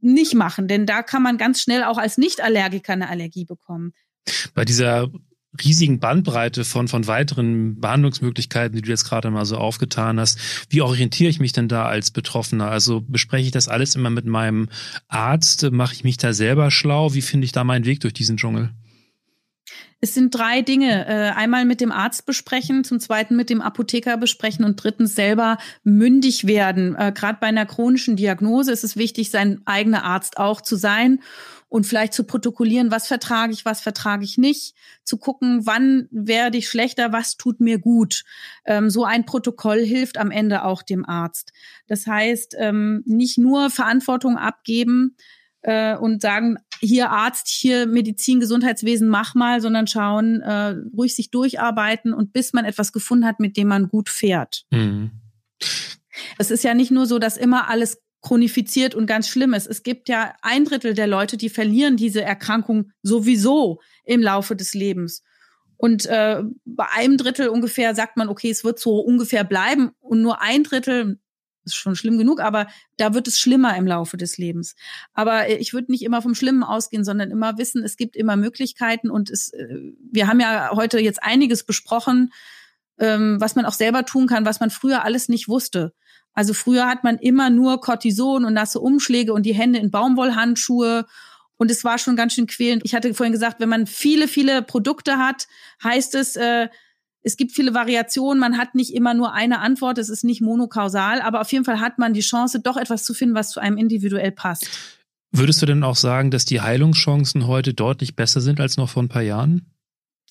nicht machen, denn da kann man ganz schnell auch als Nicht-Allergiker eine Allergie bekommen. Bei dieser riesigen Bandbreite von, von weiteren Behandlungsmöglichkeiten, die du jetzt gerade mal so aufgetan hast. Wie orientiere ich mich denn da als Betroffener? Also bespreche ich das alles immer mit meinem Arzt? Mache ich mich da selber schlau? Wie finde ich da meinen Weg durch diesen Dschungel? Es sind drei Dinge. Äh, einmal mit dem Arzt besprechen, zum zweiten mit dem Apotheker besprechen und drittens selber mündig werden. Äh, Gerade bei einer chronischen Diagnose ist es wichtig, sein eigener Arzt auch zu sein und vielleicht zu protokollieren, was vertrage ich, was vertrage ich nicht, zu gucken, wann werde ich schlechter, was tut mir gut. Ähm, so ein Protokoll hilft am Ende auch dem Arzt. Das heißt, ähm, nicht nur Verantwortung abgeben, äh, und sagen, hier Arzt, hier Medizin, Gesundheitswesen, mach mal, sondern schauen, äh, ruhig sich durcharbeiten und bis man etwas gefunden hat, mit dem man gut fährt. Mhm. Es ist ja nicht nur so, dass immer alles chronifiziert und ganz schlimm ist. Es gibt ja ein Drittel der Leute, die verlieren diese Erkrankung sowieso im Laufe des Lebens. Und äh, bei einem Drittel ungefähr sagt man, okay, es wird so ungefähr bleiben. Und nur ein Drittel, ist schon schlimm genug, aber da wird es schlimmer im Laufe des Lebens. Aber äh, ich würde nicht immer vom Schlimmen ausgehen, sondern immer wissen, es gibt immer Möglichkeiten und es, äh, wir haben ja heute jetzt einiges besprochen, ähm, was man auch selber tun kann, was man früher alles nicht wusste. Also früher hat man immer nur Cortison und nasse Umschläge und die Hände in Baumwollhandschuhe und es war schon ganz schön quälend. Ich hatte vorhin gesagt, wenn man viele, viele Produkte hat, heißt es, äh, es gibt viele Variationen, man hat nicht immer nur eine Antwort, es ist nicht monokausal, aber auf jeden Fall hat man die Chance, doch etwas zu finden, was zu einem individuell passt. Würdest du denn auch sagen, dass die Heilungschancen heute deutlich besser sind als noch vor ein paar Jahren?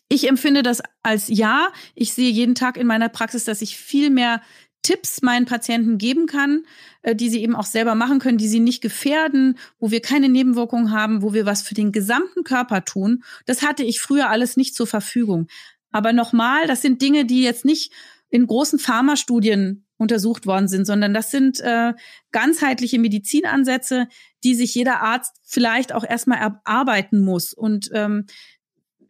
Ich empfinde das als ja. Ich sehe jeden Tag in meiner Praxis, dass ich viel mehr Tipps meinen Patienten geben kann, äh, die sie eben auch selber machen können, die sie nicht gefährden, wo wir keine Nebenwirkungen haben, wo wir was für den gesamten Körper tun. Das hatte ich früher alles nicht zur Verfügung. Aber nochmal, das sind Dinge, die jetzt nicht in großen Pharmastudien untersucht worden sind, sondern das sind äh, ganzheitliche Medizinansätze, die sich jeder Arzt vielleicht auch erstmal erarbeiten muss. Und ähm,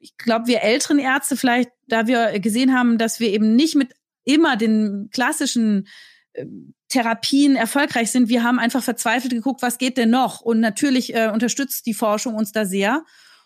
ich glaube, wir älteren Ärzte vielleicht, da wir gesehen haben, dass wir eben nicht mit immer den klassischen äh, Therapien erfolgreich sind, wir haben einfach verzweifelt geguckt, was geht denn noch? Und natürlich äh, unterstützt die Forschung uns da sehr.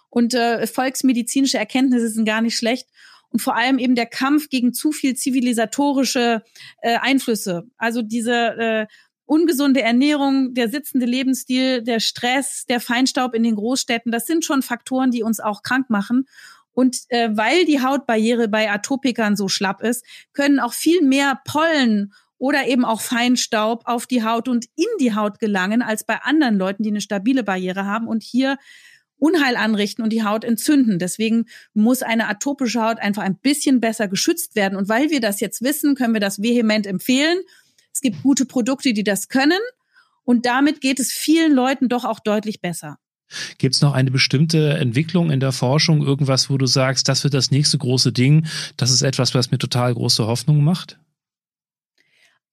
Und äh, volksmedizinische Erkenntnisse sind gar nicht schlecht und vor allem eben der Kampf gegen zu viel zivilisatorische äh, Einflüsse. Also diese äh, ungesunde Ernährung, der sitzende Lebensstil, der Stress, der Feinstaub in den Großstädten, das sind schon Faktoren, die uns auch krank machen. Und äh, weil die Hautbarriere bei Atopikern so schlapp ist, können auch viel mehr Pollen oder eben auch Feinstaub auf die Haut und in die Haut gelangen als bei anderen Leuten, die eine stabile Barriere haben. Und hier Unheil anrichten und die Haut entzünden. Deswegen muss eine atopische Haut einfach ein bisschen besser geschützt werden. Und weil wir das jetzt wissen, können wir das vehement empfehlen. Es gibt gute Produkte, die das können. Und damit geht es vielen Leuten doch auch deutlich besser. Gibt es noch eine bestimmte Entwicklung in der Forschung, irgendwas, wo du sagst, das wird das nächste große Ding, das ist etwas, was mir total große Hoffnung macht?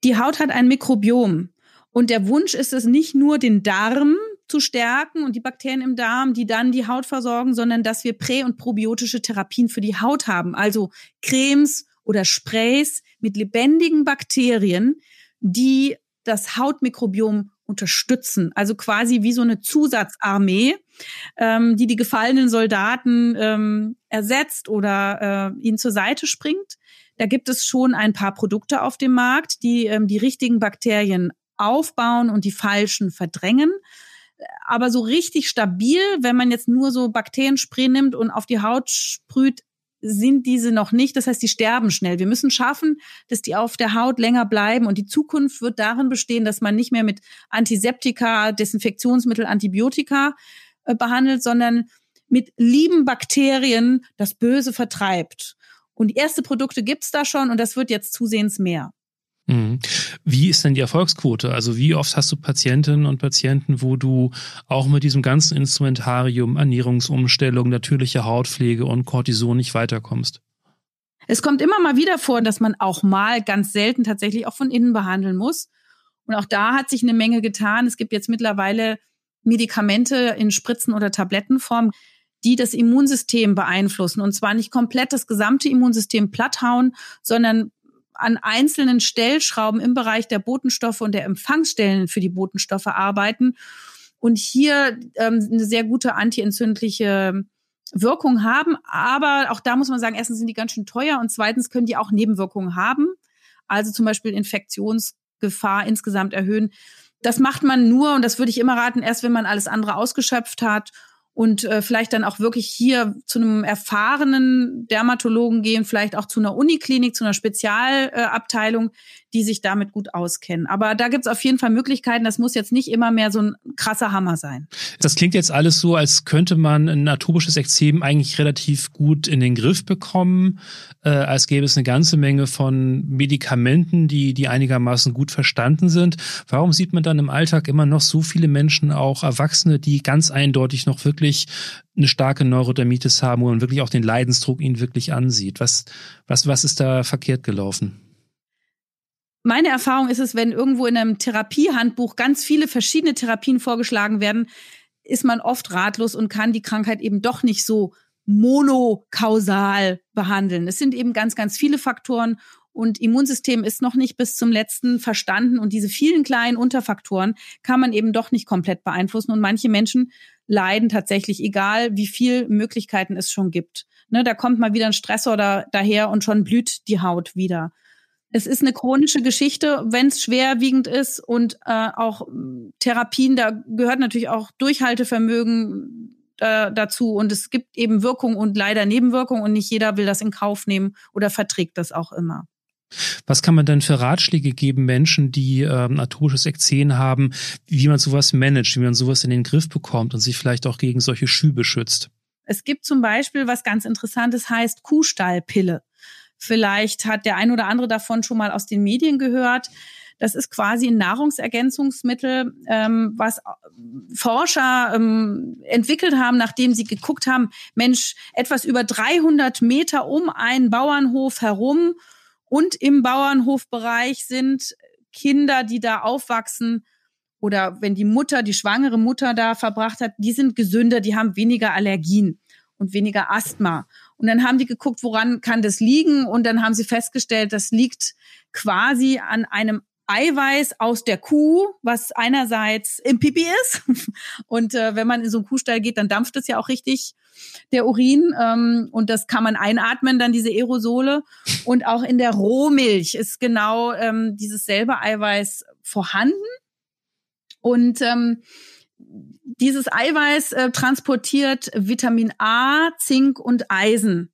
Die Haut hat ein Mikrobiom. Und der Wunsch ist es nicht nur, den Darm zu stärken und die Bakterien im Darm, die dann die Haut versorgen, sondern dass wir prä- und probiotische Therapien für die Haut haben, also Cremes oder Sprays mit lebendigen Bakterien, die das Hautmikrobiom unterstützen, also quasi wie so eine Zusatzarmee, ähm, die die gefallenen Soldaten ähm, ersetzt oder äh, ihnen zur Seite springt. Da gibt es schon ein paar Produkte auf dem Markt, die ähm, die richtigen Bakterien aufbauen und die falschen verdrängen aber so richtig stabil, wenn man jetzt nur so Bakterienspray nimmt und auf die Haut sprüht, sind diese noch nicht. Das heißt, die sterben schnell. Wir müssen schaffen, dass die auf der Haut länger bleiben. Und die Zukunft wird darin bestehen, dass man nicht mehr mit Antiseptika, Desinfektionsmittel, Antibiotika äh, behandelt, sondern mit lieben Bakterien das Böse vertreibt. Und erste Produkte gibt's da schon und das wird jetzt zusehends mehr. Mhm. Wie ist denn die Erfolgsquote? Also wie oft hast du Patientinnen und Patienten, wo du auch mit diesem ganzen Instrumentarium, Ernährungsumstellung, natürliche Hautpflege und Cortison nicht weiterkommst? Es kommt immer mal wieder vor, dass man auch mal ganz selten tatsächlich auch von innen behandeln muss. Und auch da hat sich eine Menge getan. Es gibt jetzt mittlerweile Medikamente in Spritzen- oder Tablettenform, die das Immunsystem beeinflussen. Und zwar nicht komplett das gesamte Immunsystem platthauen, sondern an einzelnen Stellschrauben im Bereich der Botenstoffe und der Empfangsstellen für die Botenstoffe arbeiten und hier ähm, eine sehr gute antientzündliche Wirkung haben. Aber auch da muss man sagen, erstens sind die ganz schön teuer und zweitens können die auch Nebenwirkungen haben. Also zum Beispiel Infektionsgefahr insgesamt erhöhen. Das macht man nur, und das würde ich immer raten, erst wenn man alles andere ausgeschöpft hat und äh, vielleicht dann auch wirklich hier zu einem erfahrenen Dermatologen gehen, vielleicht auch zu einer Uniklinik, zu einer Spezialabteilung, äh, die sich damit gut auskennen. Aber da gibt's auf jeden Fall Möglichkeiten. Das muss jetzt nicht immer mehr so ein krasser Hammer sein. Das klingt jetzt alles so, als könnte man ein atopisches Ekzem eigentlich relativ gut in den Griff bekommen, äh, als gäbe es eine ganze Menge von Medikamenten, die, die einigermaßen gut verstanden sind. Warum sieht man dann im Alltag immer noch so viele Menschen, auch Erwachsene, die ganz eindeutig noch wirklich eine starke Neurodermitis haben und wirklich auch den Leidensdruck ihnen wirklich ansieht? Was, was, was ist da verkehrt gelaufen? Meine Erfahrung ist es, wenn irgendwo in einem Therapiehandbuch ganz viele verschiedene Therapien vorgeschlagen werden, ist man oft ratlos und kann die Krankheit eben doch nicht so monokausal behandeln. Es sind eben ganz, ganz viele Faktoren und Immunsystem ist noch nicht bis zum letzten verstanden und diese vielen kleinen Unterfaktoren kann man eben doch nicht komplett beeinflussen und manche Menschen leiden tatsächlich, egal wie viel Möglichkeiten es schon gibt. Ne, da kommt mal wieder ein Stressor da, daher und schon blüht die Haut wieder. Es ist eine chronische Geschichte, wenn es schwerwiegend ist und äh, auch Therapien, da gehört natürlich auch Durchhaltevermögen äh, dazu und es gibt eben Wirkung und leider Nebenwirkung und nicht jeder will das in Kauf nehmen oder verträgt das auch immer. Was kann man denn für Ratschläge geben Menschen, die ähm, atopisches Ekzen haben, wie man sowas managt, wie man sowas in den Griff bekommt und sich vielleicht auch gegen solche Schübe schützt? Es gibt zum Beispiel was ganz Interessantes, heißt Kuhstallpille. Vielleicht hat der ein oder andere davon schon mal aus den Medien gehört. Das ist quasi ein Nahrungsergänzungsmittel, ähm, was Forscher ähm, entwickelt haben, nachdem sie geguckt haben, Mensch, etwas über 300 Meter um einen Bauernhof herum Und im Bauernhofbereich sind Kinder, die da aufwachsen, oder wenn die Mutter, die schwangere Mutter da verbracht hat, die sind gesünder, die haben weniger Allergien und weniger Asthma. Und dann haben die geguckt, woran kann das liegen? Und dann haben sie festgestellt, das liegt quasi an einem Eiweiß aus der Kuh, was einerseits im Pipi ist. Und äh, wenn man in so einen Kuhstall geht, dann dampft es ja auch richtig, der Urin. Ähm, und das kann man einatmen, dann diese Aerosole. Und auch in der Rohmilch ist genau ähm, dieses selbe Eiweiß vorhanden. Und ähm, dieses Eiweiß äh, transportiert Vitamin A, Zink und Eisen.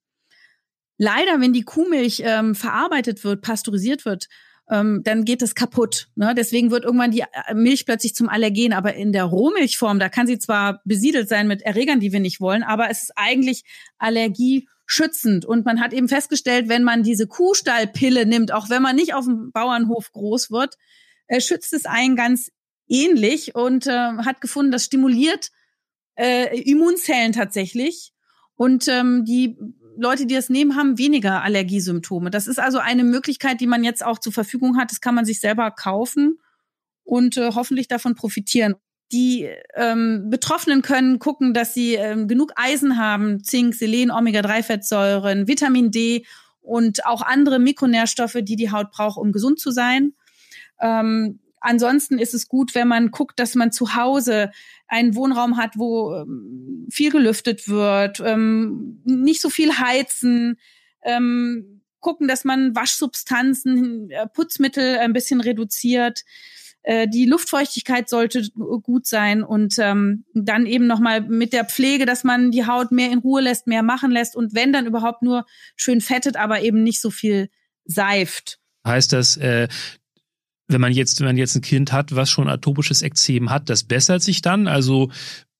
Leider, wenn die Kuhmilch ähm, verarbeitet wird, pasteurisiert wird, ähm, dann geht es kaputt. Ne? Deswegen wird irgendwann die äh, Milch plötzlich zum Allergen. Aber in der Rohmilchform, da kann sie zwar besiedelt sein mit Erregern, die wir nicht wollen, aber es ist eigentlich allergieschützend. Und man hat eben festgestellt, wenn man diese Kuhstallpille nimmt, auch wenn man nicht auf dem Bauernhof groß wird, äh, schützt es einen ganz ähnlich und äh, hat gefunden, das stimuliert äh, Immunzellen tatsächlich. Und ähm, die Leute, die das nehmen, haben weniger Allergiesymptome. Das ist also eine Möglichkeit, die man jetzt auch zur Verfügung hat. Das kann man sich selber kaufen und äh, hoffentlich davon profitieren. Die ähm, Betroffenen können gucken, dass sie ähm, genug Eisen haben, Zink, Selen, Omega-3-Fettsäuren, Vitamin D und auch andere Mikronährstoffe, die die Haut braucht, um gesund zu sein. Ähm, ansonsten ist es gut, wenn man guckt, dass man zu Hause einen Wohnraum hat, wo ähm, viel gelüftet wird, ähm, nicht so viel heizen, ähm, gucken, dass man Waschsubstanzen, äh, Putzmittel ein bisschen reduziert. Äh, die Luftfeuchtigkeit sollte gut sein und ähm, dann eben nochmal mit der Pflege, dass man die Haut mehr in Ruhe lässt, mehr machen lässt und wenn dann überhaupt nur schön fettet, aber eben nicht so viel seift. Heißt das, äh, wenn man jetzt, wenn man jetzt ein Kind hat, was schon atopisches Ekzem hat, das bessert sich dann? Also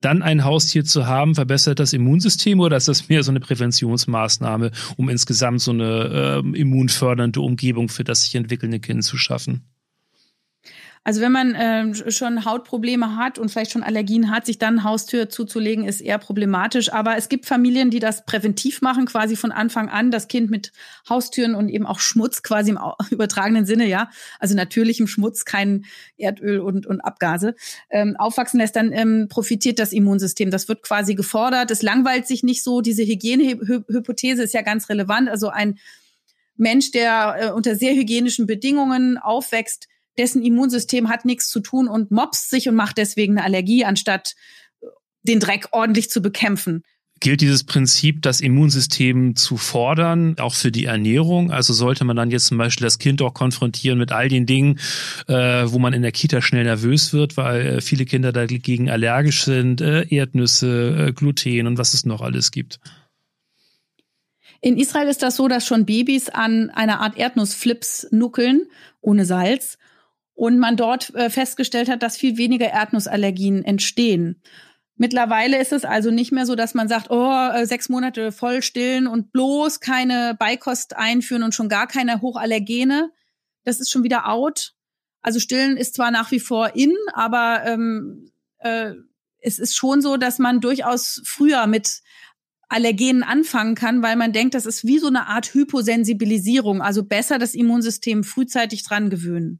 dann ein Haustier zu haben, verbessert das Immunsystem oder ist das mehr so eine Präventionsmaßnahme, um insgesamt so eine äh, immunfördernde Umgebung für das sich entwickelnde Kind zu schaffen? Also wenn man äh, schon Hautprobleme hat und vielleicht schon Allergien hat, sich dann Haustür zuzulegen, ist eher problematisch. Aber es gibt Familien, die das präventiv machen, quasi von Anfang an, das Kind mit Haustüren und eben auch Schmutz quasi im übertragenen Sinne, ja, also natürlichem Schmutz, kein Erdöl und, und Abgase, ähm, aufwachsen lässt, dann ähm, profitiert das Immunsystem. Das wird quasi gefordert. Es langweilt sich nicht so. Diese Hygienehypothese ist ja ganz relevant. Also ein Mensch, der äh, unter sehr hygienischen Bedingungen aufwächst, dessen Immunsystem hat nichts zu tun und mobst sich und macht deswegen eine Allergie, anstatt den Dreck ordentlich zu bekämpfen. Gilt dieses Prinzip, das Immunsystem zu fordern, auch für die Ernährung? Also sollte man dann jetzt zum Beispiel das Kind auch konfrontieren mit all den Dingen, äh, wo man in der Kita schnell nervös wird, weil äh, viele Kinder dagegen allergisch sind, äh, Erdnüsse, äh, Gluten und was es noch alles gibt? In Israel ist das so, dass schon Babys an einer Art Erdnussflips nuckeln, ohne Salz und man dort äh, festgestellt hat, dass viel weniger Erdnussallergien entstehen. Mittlerweile ist es also nicht mehr so, dass man sagt, oh, äh, sechs Monate voll stillen und bloß keine Beikost einführen und schon gar keine Hochallergene. Das ist schon wieder out. Also stillen ist zwar nach wie vor in, aber ähm, äh, es ist schon so, dass man durchaus früher mit Allergenen anfangen kann, weil man denkt, das ist wie so eine Art Hyposensibilisierung. Also besser das Immunsystem frühzeitig dran gewöhnen.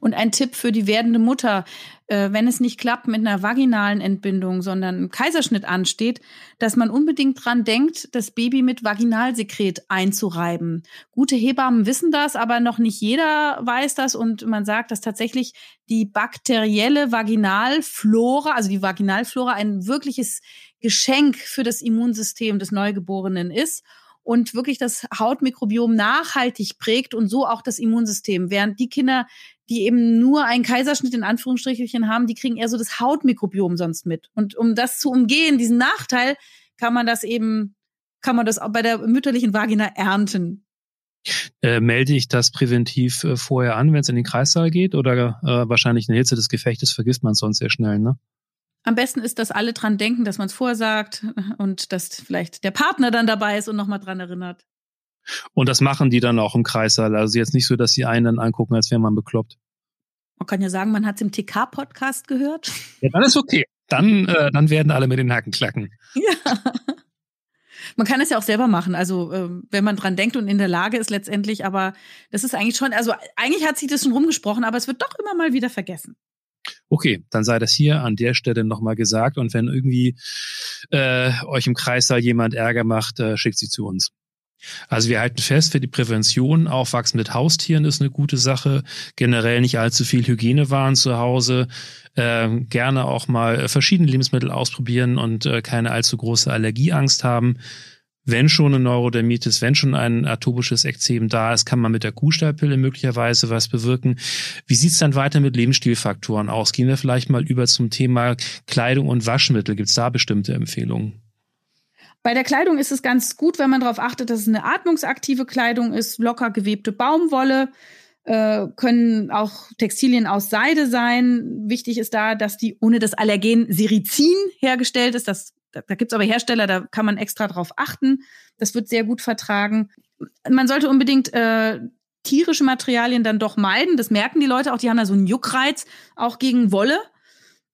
Und ein Tipp für die werdende Mutter, äh, wenn es nicht klappt mit einer vaginalen Entbindung, sondern ein Kaiserschnitt ansteht, dass man unbedingt dran denkt, das Baby mit Vaginalsekret einzureiben. Gute Hebammen wissen das, aber noch nicht jeder weiß das. Und man sagt, dass tatsächlich die bakterielle Vaginalflora, also die Vaginalflora ein wirkliches Geschenk für das Immunsystem des Neugeborenen ist und wirklich das Hautmikrobiom nachhaltig prägt und so auch das Immunsystem. Während die Kinder, die eben nur einen Kaiserschnitt in Anführungsstrichen haben, die kriegen eher so das Hautmikrobiom sonst mit. Und um das zu umgehen, diesen Nachteil, kann man das eben, kann man das auch bei der mütterlichen Vagina ernten. Äh, melde ich das präventiv äh, vorher an, wenn es in den Kreissaal geht? Oder äh, wahrscheinlich in der Hitze des Gefechtes vergisst man es sonst sehr schnell, ne? Am besten ist, dass alle dran denken, dass man es vorsagt und dass vielleicht der Partner dann dabei ist und nochmal dran erinnert. Und das machen die dann auch im Kreissaal. Also jetzt nicht so, dass sie einen dann angucken, als wäre man bekloppt. Man kann ja sagen, man hat es im TK-Podcast gehört. Ja, dann ist okay. Dann, äh, dann werden alle mit den Hacken klacken. Ja. Man kann es ja auch selber machen, also äh, wenn man dran denkt und in der Lage ist letztendlich, aber das ist eigentlich schon, also eigentlich hat sich das schon rumgesprochen, aber es wird doch immer mal wieder vergessen. Okay, dann sei das hier an der Stelle nochmal gesagt und wenn irgendwie äh, euch im Kreissaal jemand Ärger macht, äh, schickt sie zu uns. Also wir halten fest, für die Prävention, Aufwachsen mit Haustieren ist eine gute Sache. Generell nicht allzu viel Hygienewaren zu Hause. Äh, gerne auch mal verschiedene Lebensmittel ausprobieren und äh, keine allzu große Allergieangst haben. Wenn schon eine Neurodermitis, wenn schon ein atopisches Ekzem da ist, kann man mit der Kuhstallpille möglicherweise was bewirken. Wie sieht's dann weiter mit Lebensstilfaktoren aus? Gehen wir vielleicht mal über zum Thema Kleidung und Waschmittel. Gibt's da bestimmte Empfehlungen? Bei der Kleidung ist es ganz gut, wenn man darauf achtet, dass es eine atmungsaktive Kleidung ist, locker gewebte Baumwolle, äh, können auch Textilien aus Seide sein. Wichtig ist da, dass die ohne das Allergen Sericin hergestellt ist. Das, da, da gibt es aber Hersteller, da kann man extra drauf achten. Das wird sehr gut vertragen. Man sollte unbedingt äh, tierische Materialien dann doch meiden. Das merken die Leute auch. Die haben da so einen Juckreiz, auch gegen Wolle.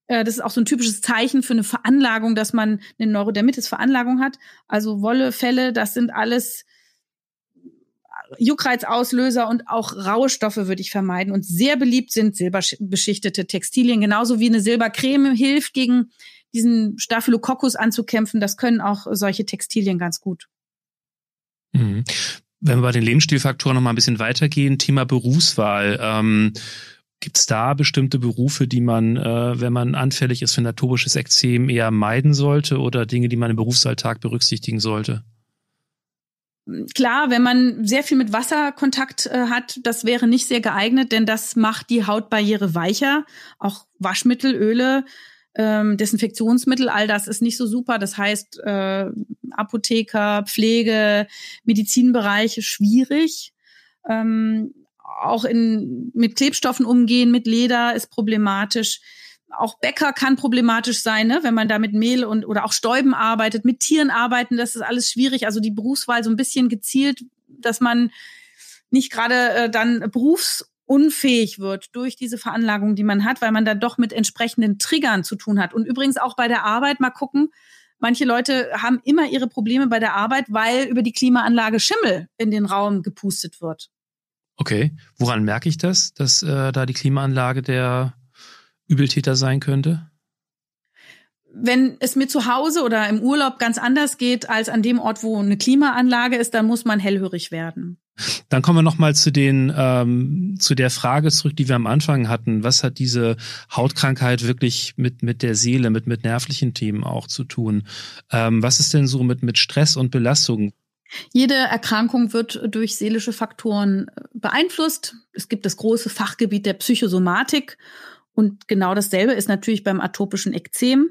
Äh, das ist auch so ein typisches Zeichen für eine Veranlagung, dass man eine Neurodermitis-Veranlagung hat. Also Wollefälle, das sind alles Juckreizauslöser und auch raue Stoffe würde ich vermeiden. Und sehr beliebt sind silberbeschichtete Textilien, genauso wie eine Silbercreme hilft, gegen diesen Staphylococcus anzukämpfen. Das können auch solche Textilien ganz gut. Mhm. Wenn wir bei den Lebensstilfaktoren noch mal ein bisschen weitergehen, Thema Berufswahl. Ähm Gibt es da bestimmte Berufe, die man, äh, wenn man anfällig ist für ein atopisches Ekzem, eher meiden sollte oder Dinge, die man im Berufsalltag berücksichtigen sollte? Klar, wenn man sehr viel mit Wasserkontakt äh, hat, das wäre nicht sehr geeignet, denn das macht die Hautbarriere weicher. Auch Waschmittel, Öle, ähm, Desinfektionsmittel, all das ist nicht so super. Das heißt, äh, Apotheker, Pflege, Medizinbereich schwierig. Ähm, auch in, mit Klebstoffen umgehen, mit Leder ist problematisch. Auch Bäcker kann problematisch sein, ne? wenn man da mit Mehl und oder auch Stäuben arbeitet, mit Tieren arbeiten, das ist alles schwierig. Also die Berufswahl so ein bisschen gezielt, dass man nicht gerade äh, dann berufsunfähig wird durch diese Veranlagung, die man hat, weil man da doch mit entsprechenden Triggern zu tun hat. Und übrigens auch bei der Arbeit mal gucken, manche Leute haben immer ihre Probleme bei der Arbeit, weil über die Klimaanlage Schimmel in den Raum gepustet wird. Okay, woran merke ich das, dass äh, da die Klimaanlage der Übeltäter sein könnte? Wenn es mir zu Hause oder im Urlaub ganz anders geht als an dem Ort, wo eine Klimaanlage ist, dann muss man hellhörig werden. Dann kommen wir noch mal zu den ähm, zu der Frage zurück, die wir am Anfang hatten. Was hat diese Hautkrankheit wirklich mit mit der Seele, mit mit nervlichen Themen auch zu tun? Ähm, was ist denn so mit mit Stress und Belastung? Jede Erkrankung wird durch seelische Faktoren äh, beeinflusst. Es gibt das große Fachgebiet der Psychosomatik und genau dasselbe ist natürlich beim atopischen Ekzem.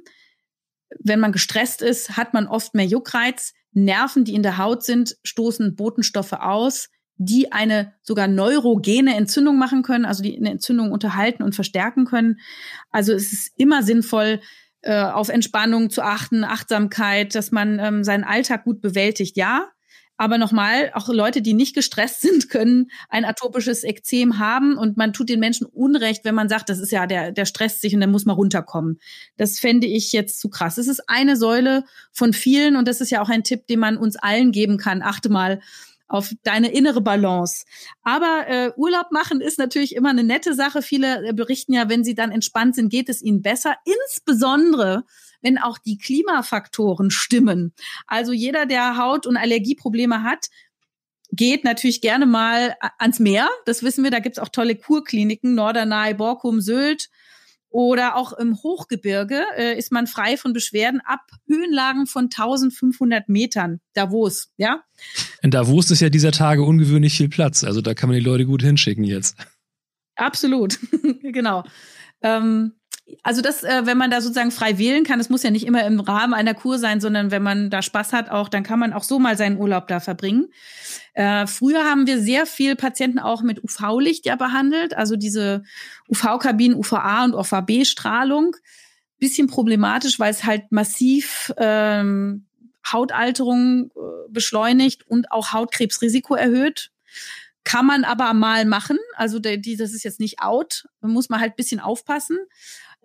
Wenn man gestresst ist, hat man oft mehr Juckreiz. Nerven, die in der Haut sind, stoßen Botenstoffe aus, die eine sogar neurogene Entzündung machen können, also die eine Entzündung unterhalten und verstärken können. Also es ist immer sinnvoll, äh, auf Entspannung zu achten, Achtsamkeit, dass man ähm, seinen Alltag gut bewältigt. Ja, aber nochmal, auch Leute, die nicht gestresst sind, können ein atopisches Ekzem haben und man tut den Menschen Unrecht, wenn man sagt, das ist ja, der, der stresst sich und der muss mal runterkommen. Das fände ich jetzt zu krass. Es ist eine Säule von vielen und das ist ja auch ein Tipp, den man uns allen geben kann. Achte mal auf deine innere Balance. Aber äh, Urlaub machen ist natürlich immer eine nette Sache. Viele äh, berichten ja, wenn sie dann entspannt sind, geht es ihnen besser. Insbesondere, wenn auch die Klimafaktoren stimmen. Also jeder, der Haut- und Allergieprobleme hat, geht natürlich gerne mal ans Meer. Das wissen wir, da gibt's auch tolle Kurkliniken, Norderney, Borkum, Sylt. Oder auch im Hochgebirge äh, ist man frei von Beschwerden ab Höhenlagen von 1500 Metern. Davos, ja? In Davos ist ja dieser Tage ungewöhnlich viel Platz. Also da kann man die Leute gut hinschicken jetzt. Absolut, genau. Ähm, also das, äh, wenn man da sozusagen frei wählen kann, das muss ja nicht immer im Rahmen einer Kur sein, sondern wenn man da Spaß hat auch, dann kann man auch so mal seinen Urlaub da verbringen. Äh, früher haben wir sehr viel Patienten auch mit UV-Licht ja behandelt, also diese UV-Kabinen, UVA und UVB-Strahlung. Bisschen problematisch, weil es halt massiv ähm, Hautalterung äh, beschleunigt und auch Hautkrebsrisiko erhöht. Kann man aber mal machen. Also die, das ist jetzt nicht out. Da muss man halt bisschen aufpassen.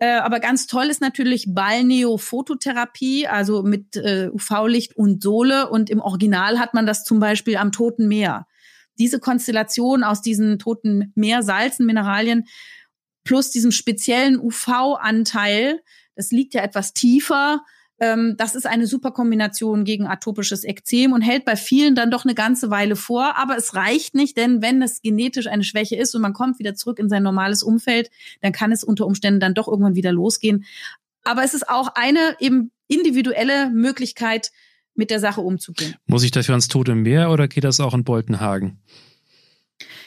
Äh, aber ganz toll ist natürlich Balneophototherapie, also mit äh, UV-Licht und Sohle. Und im Original hat man das zum Beispiel am Toten Meer. Diese Konstellation aus diesen Toten Meersalzen, Mineralien plus diesem speziellen UV-Anteil, das liegt ja etwas tiefer, ähm, das ist eine super Kombination gegen atopisches Ekzem und hält bei vielen dann doch eine ganze Weile vor. Aber es reicht nicht, denn wenn es genetisch eine Schwäche ist und man kommt wieder zurück in sein normales Umfeld, dann kann es unter Umständen dann doch irgendwann wieder losgehen. Aber es ist auch eine eben individuelle Möglichkeit, mit der Sache umzugehen. Muss ich dafür ans Tote Meer oder geht das auch in Boltenhagen?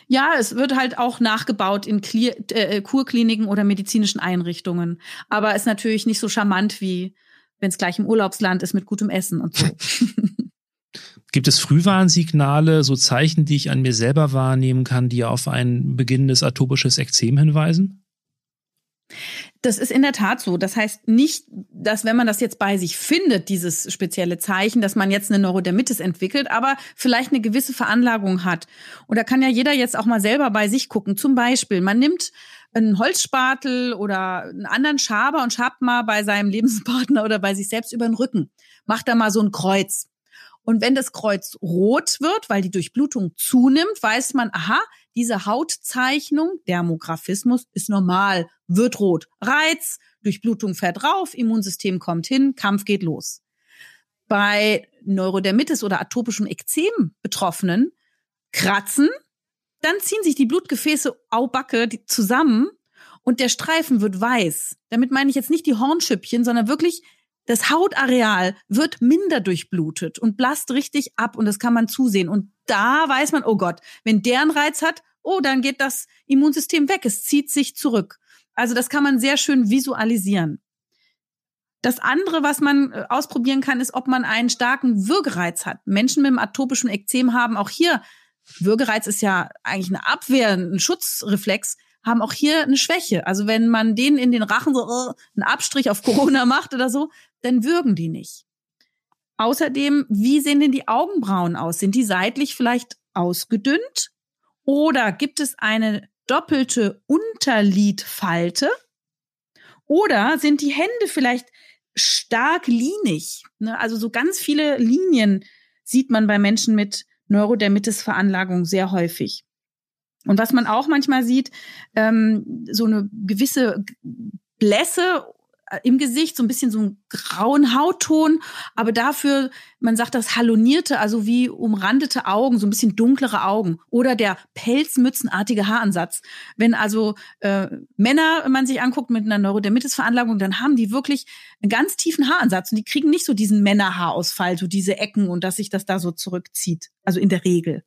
Ja, es wird halt auch nachgebaut in Kli äh, Kurkliniken oder medizinischen Einrichtungen. Aber ist natürlich nicht so charmant wie wenn es gleich im Urlaubsland ist mit gutem Essen und so. Gibt es Frühwarnsignale, so Zeichen, die ich an mir selber wahrnehmen kann, die auf ein beginnendes atopisches Ekzem hinweisen? Das ist in der Tat so. Das heißt nicht, dass wenn man das jetzt bei sich findet, dieses spezielle Zeichen, dass man jetzt eine Neurodermitis entwickelt, aber vielleicht eine gewisse Veranlagung hat. Und da kann ja jeder jetzt auch mal selber bei sich gucken. Zum Beispiel, man nimmt einen Holzspatel oder einen anderen Schaber und schabt mal bei seinem Lebenspartner oder bei sich selbst über den Rücken. Macht da mal so ein Kreuz. Und wenn das Kreuz rot wird, weil die Durchblutung zunimmt, weiß man, aha, diese Hautzeichnung, Dermographismus, ist normal, wird rot. Reiz, Durchblutung fährt rauf, Immunsystem kommt hin, Kampf geht los. Bei Neurodermitis oder atopischem Ekzem Betroffenen kratzen, dann ziehen sich die Blutgefäße Aubacke zusammen und der Streifen wird weiß. Damit meine ich jetzt nicht die Hornschüppchen, sondern wirklich das Hautareal wird minder durchblutet und blast richtig ab und das kann man zusehen. Und da weiß man, oh Gott, wenn der einen Reiz hat, oh, dann geht das Immunsystem weg. Es zieht sich zurück. Also das kann man sehr schön visualisieren. Das andere, was man äh, ausprobieren kann, ist, ob man einen starken Würgereiz hat. Menschen mit einem atopischen Ekzem haben auch hier Würgereiz ist ja eigentlich eine Abwehr, ein Schutzreflex, haben auch hier eine Schwäche. Also wenn man denen in den Rachen so uh, einen Abstrich auf Corona macht oder so, dann würgen die nicht. Außerdem, wie sehen denn die Augenbrauen aus? Sind die seitlich vielleicht ausgedünnt? Oder gibt es eine doppelte Unterlidfalte? Oder sind die Hände vielleicht stark linig? Ne? Also so ganz viele Linien sieht man bei Menschen mit Neurodermitis-Veranlagung sehr häufig. Und was man auch manchmal sieht, ähm, so eine gewisse Blässe im Gesicht, so ein bisschen so einen grauen Hautton, aber dafür, man sagt das halonierte, also wie umrandete Augen, so ein bisschen dunklere Augen oder der pelzmützenartige Haaransatz. Wenn also äh, Männer man sich anguckt mit einer Neurodermitis-Veranlagung, dann haben die wirklich einen ganz tiefen Haaransatz und die kriegen nicht so diesen Männerhaarausfall, so diese Ecken und dass sich das da so zurückzieht, also in der Regel.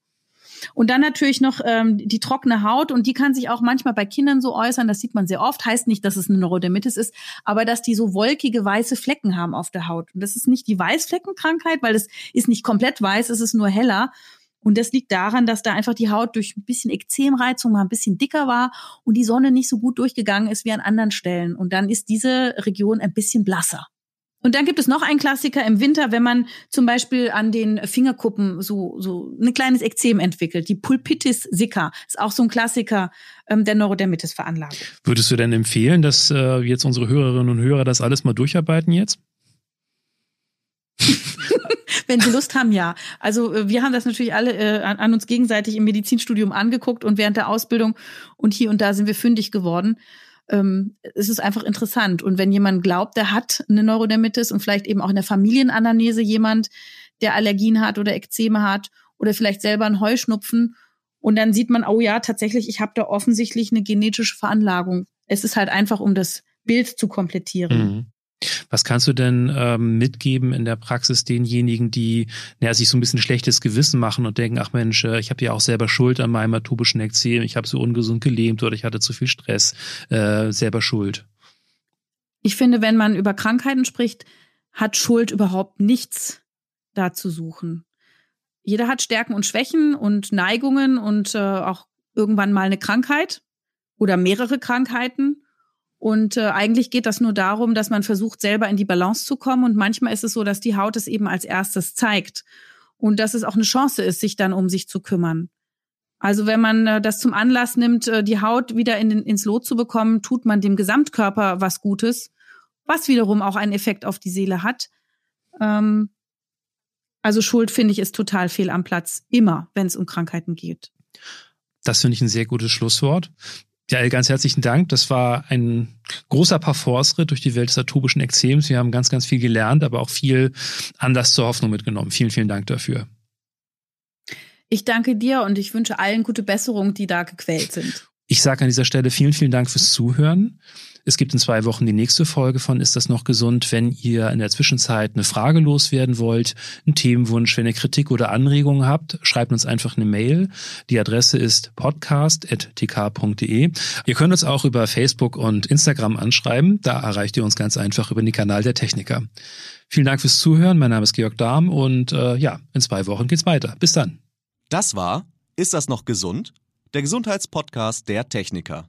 Und dann natürlich noch ähm, die trockene Haut und die kann sich auch manchmal bei Kindern so äußern, das sieht man sehr oft, heißt nicht, dass es eine Neurodermitis ist, aber dass die so wolkige weiße Flecken haben auf der Haut. Und das ist nicht die Weißfleckenkrankheit, weil es ist nicht komplett weiß, es ist nur heller. Und das liegt daran, dass da einfach die Haut durch ein bisschen Ekzemreizung mal ein bisschen dicker war und die Sonne nicht so gut durchgegangen ist wie an anderen Stellen. Und dann ist diese Region ein bisschen blasser. Und dann gibt es noch einen Klassiker im Winter, wenn man zum Beispiel an den Fingerkuppen so, so ein kleines Ekzem entwickelt. Die Pulpitis sicca ist auch so ein Klassiker ähm, der Neurodermitis-Veranlagung. Würdest du denn empfehlen, dass äh, jetzt unsere Hörerinnen und Hörer das alles mal durcharbeiten jetzt? Wenn sie Lust haben, ja. Also äh, wir haben das natürlich alle äh, an, an uns gegenseitig im Medizinstudium angeguckt und während der Ausbildung und hier und da sind wir fündig geworden ähm, es ist einfach interessant. Und wenn jemand glaubt, der hat eine Neurodermitis und vielleicht eben auch in der Familienanamnese jemand, der Allergien hat oder Ekzeme hat oder vielleicht selber einen Heuschnupfen und dann sieht man, oh ja, tatsächlich, ich habe da offensichtlich eine genetische Veranlagung. Es ist halt einfach, um das Bild zu komplettieren. Mhm. Was kannst du denn ähm, mitgeben in der Praxis denjenigen, die naja, sich so ein bisschen schlechtes Gewissen machen und denken, ach Mensch, äh, ich habe ja auch selber Schuld an meinem atopischen Ekzem, ich habe so ungesund gelebt oder ich hatte zu viel Stress, äh, selber Schuld? Ich finde, wenn man über Krankheiten spricht, hat Schuld überhaupt nichts da zu suchen. Jeder hat Stärken und Schwächen und Neigungen und äh, auch irgendwann mal eine Krankheit oder mehrere Krankheiten. Und äh, eigentlich geht das nur darum, dass man versucht, selber in die Balance zu kommen. Und manchmal ist es so, dass die Haut es eben als erstes zeigt. Und dass es auch eine Chance ist, sich dann um sich zu kümmern. Also wenn man äh, das zum Anlass nimmt, äh, die Haut wieder in, ins Lot zu bekommen, tut man dem Gesamtkörper was Gutes, was wiederum auch einen Effekt auf die Seele hat. Ähm, also Schuld, finde ich, ist total fehl am Platz, immer, wenn es um Krankheiten geht. Das finde ich ein sehr gutes Schlusswort. Ja, ganz herzlichen Dank. Das war ein großer Parforce-Ritt durch die Welt des atopischen Ekzems. Wir haben ganz, ganz viel gelernt, aber auch viel Anlass zur Hoffnung mitgenommen. Vielen, vielen Dank dafür. Ich danke dir und ich wünsche allen gute Besserung, die da gequält sind. Ich sage an dieser Stelle vielen, vielen Dank fürs Zuhören. Es gibt in zwei Wochen die nächste Folge von Ist das noch gesund? Wenn ihr in der Zwischenzeit eine Frage loswerden wollt, einen Themenwunsch, wenn ihr Kritik oder Anregungen habt, schreibt uns einfach eine Mail. Die Adresse ist podcast.tk.de. Ihr könnt uns auch über Facebook und Instagram anschreiben. Da erreicht ihr uns ganz einfach über den Kanal der Techniker. Vielen Dank fürs Zuhören. Mein Name ist Georg Dahm und äh, ja, in zwei Wochen geht's weiter. Bis dann. Das war Ist das noch gesund? Der Gesundheitspodcast der Techniker.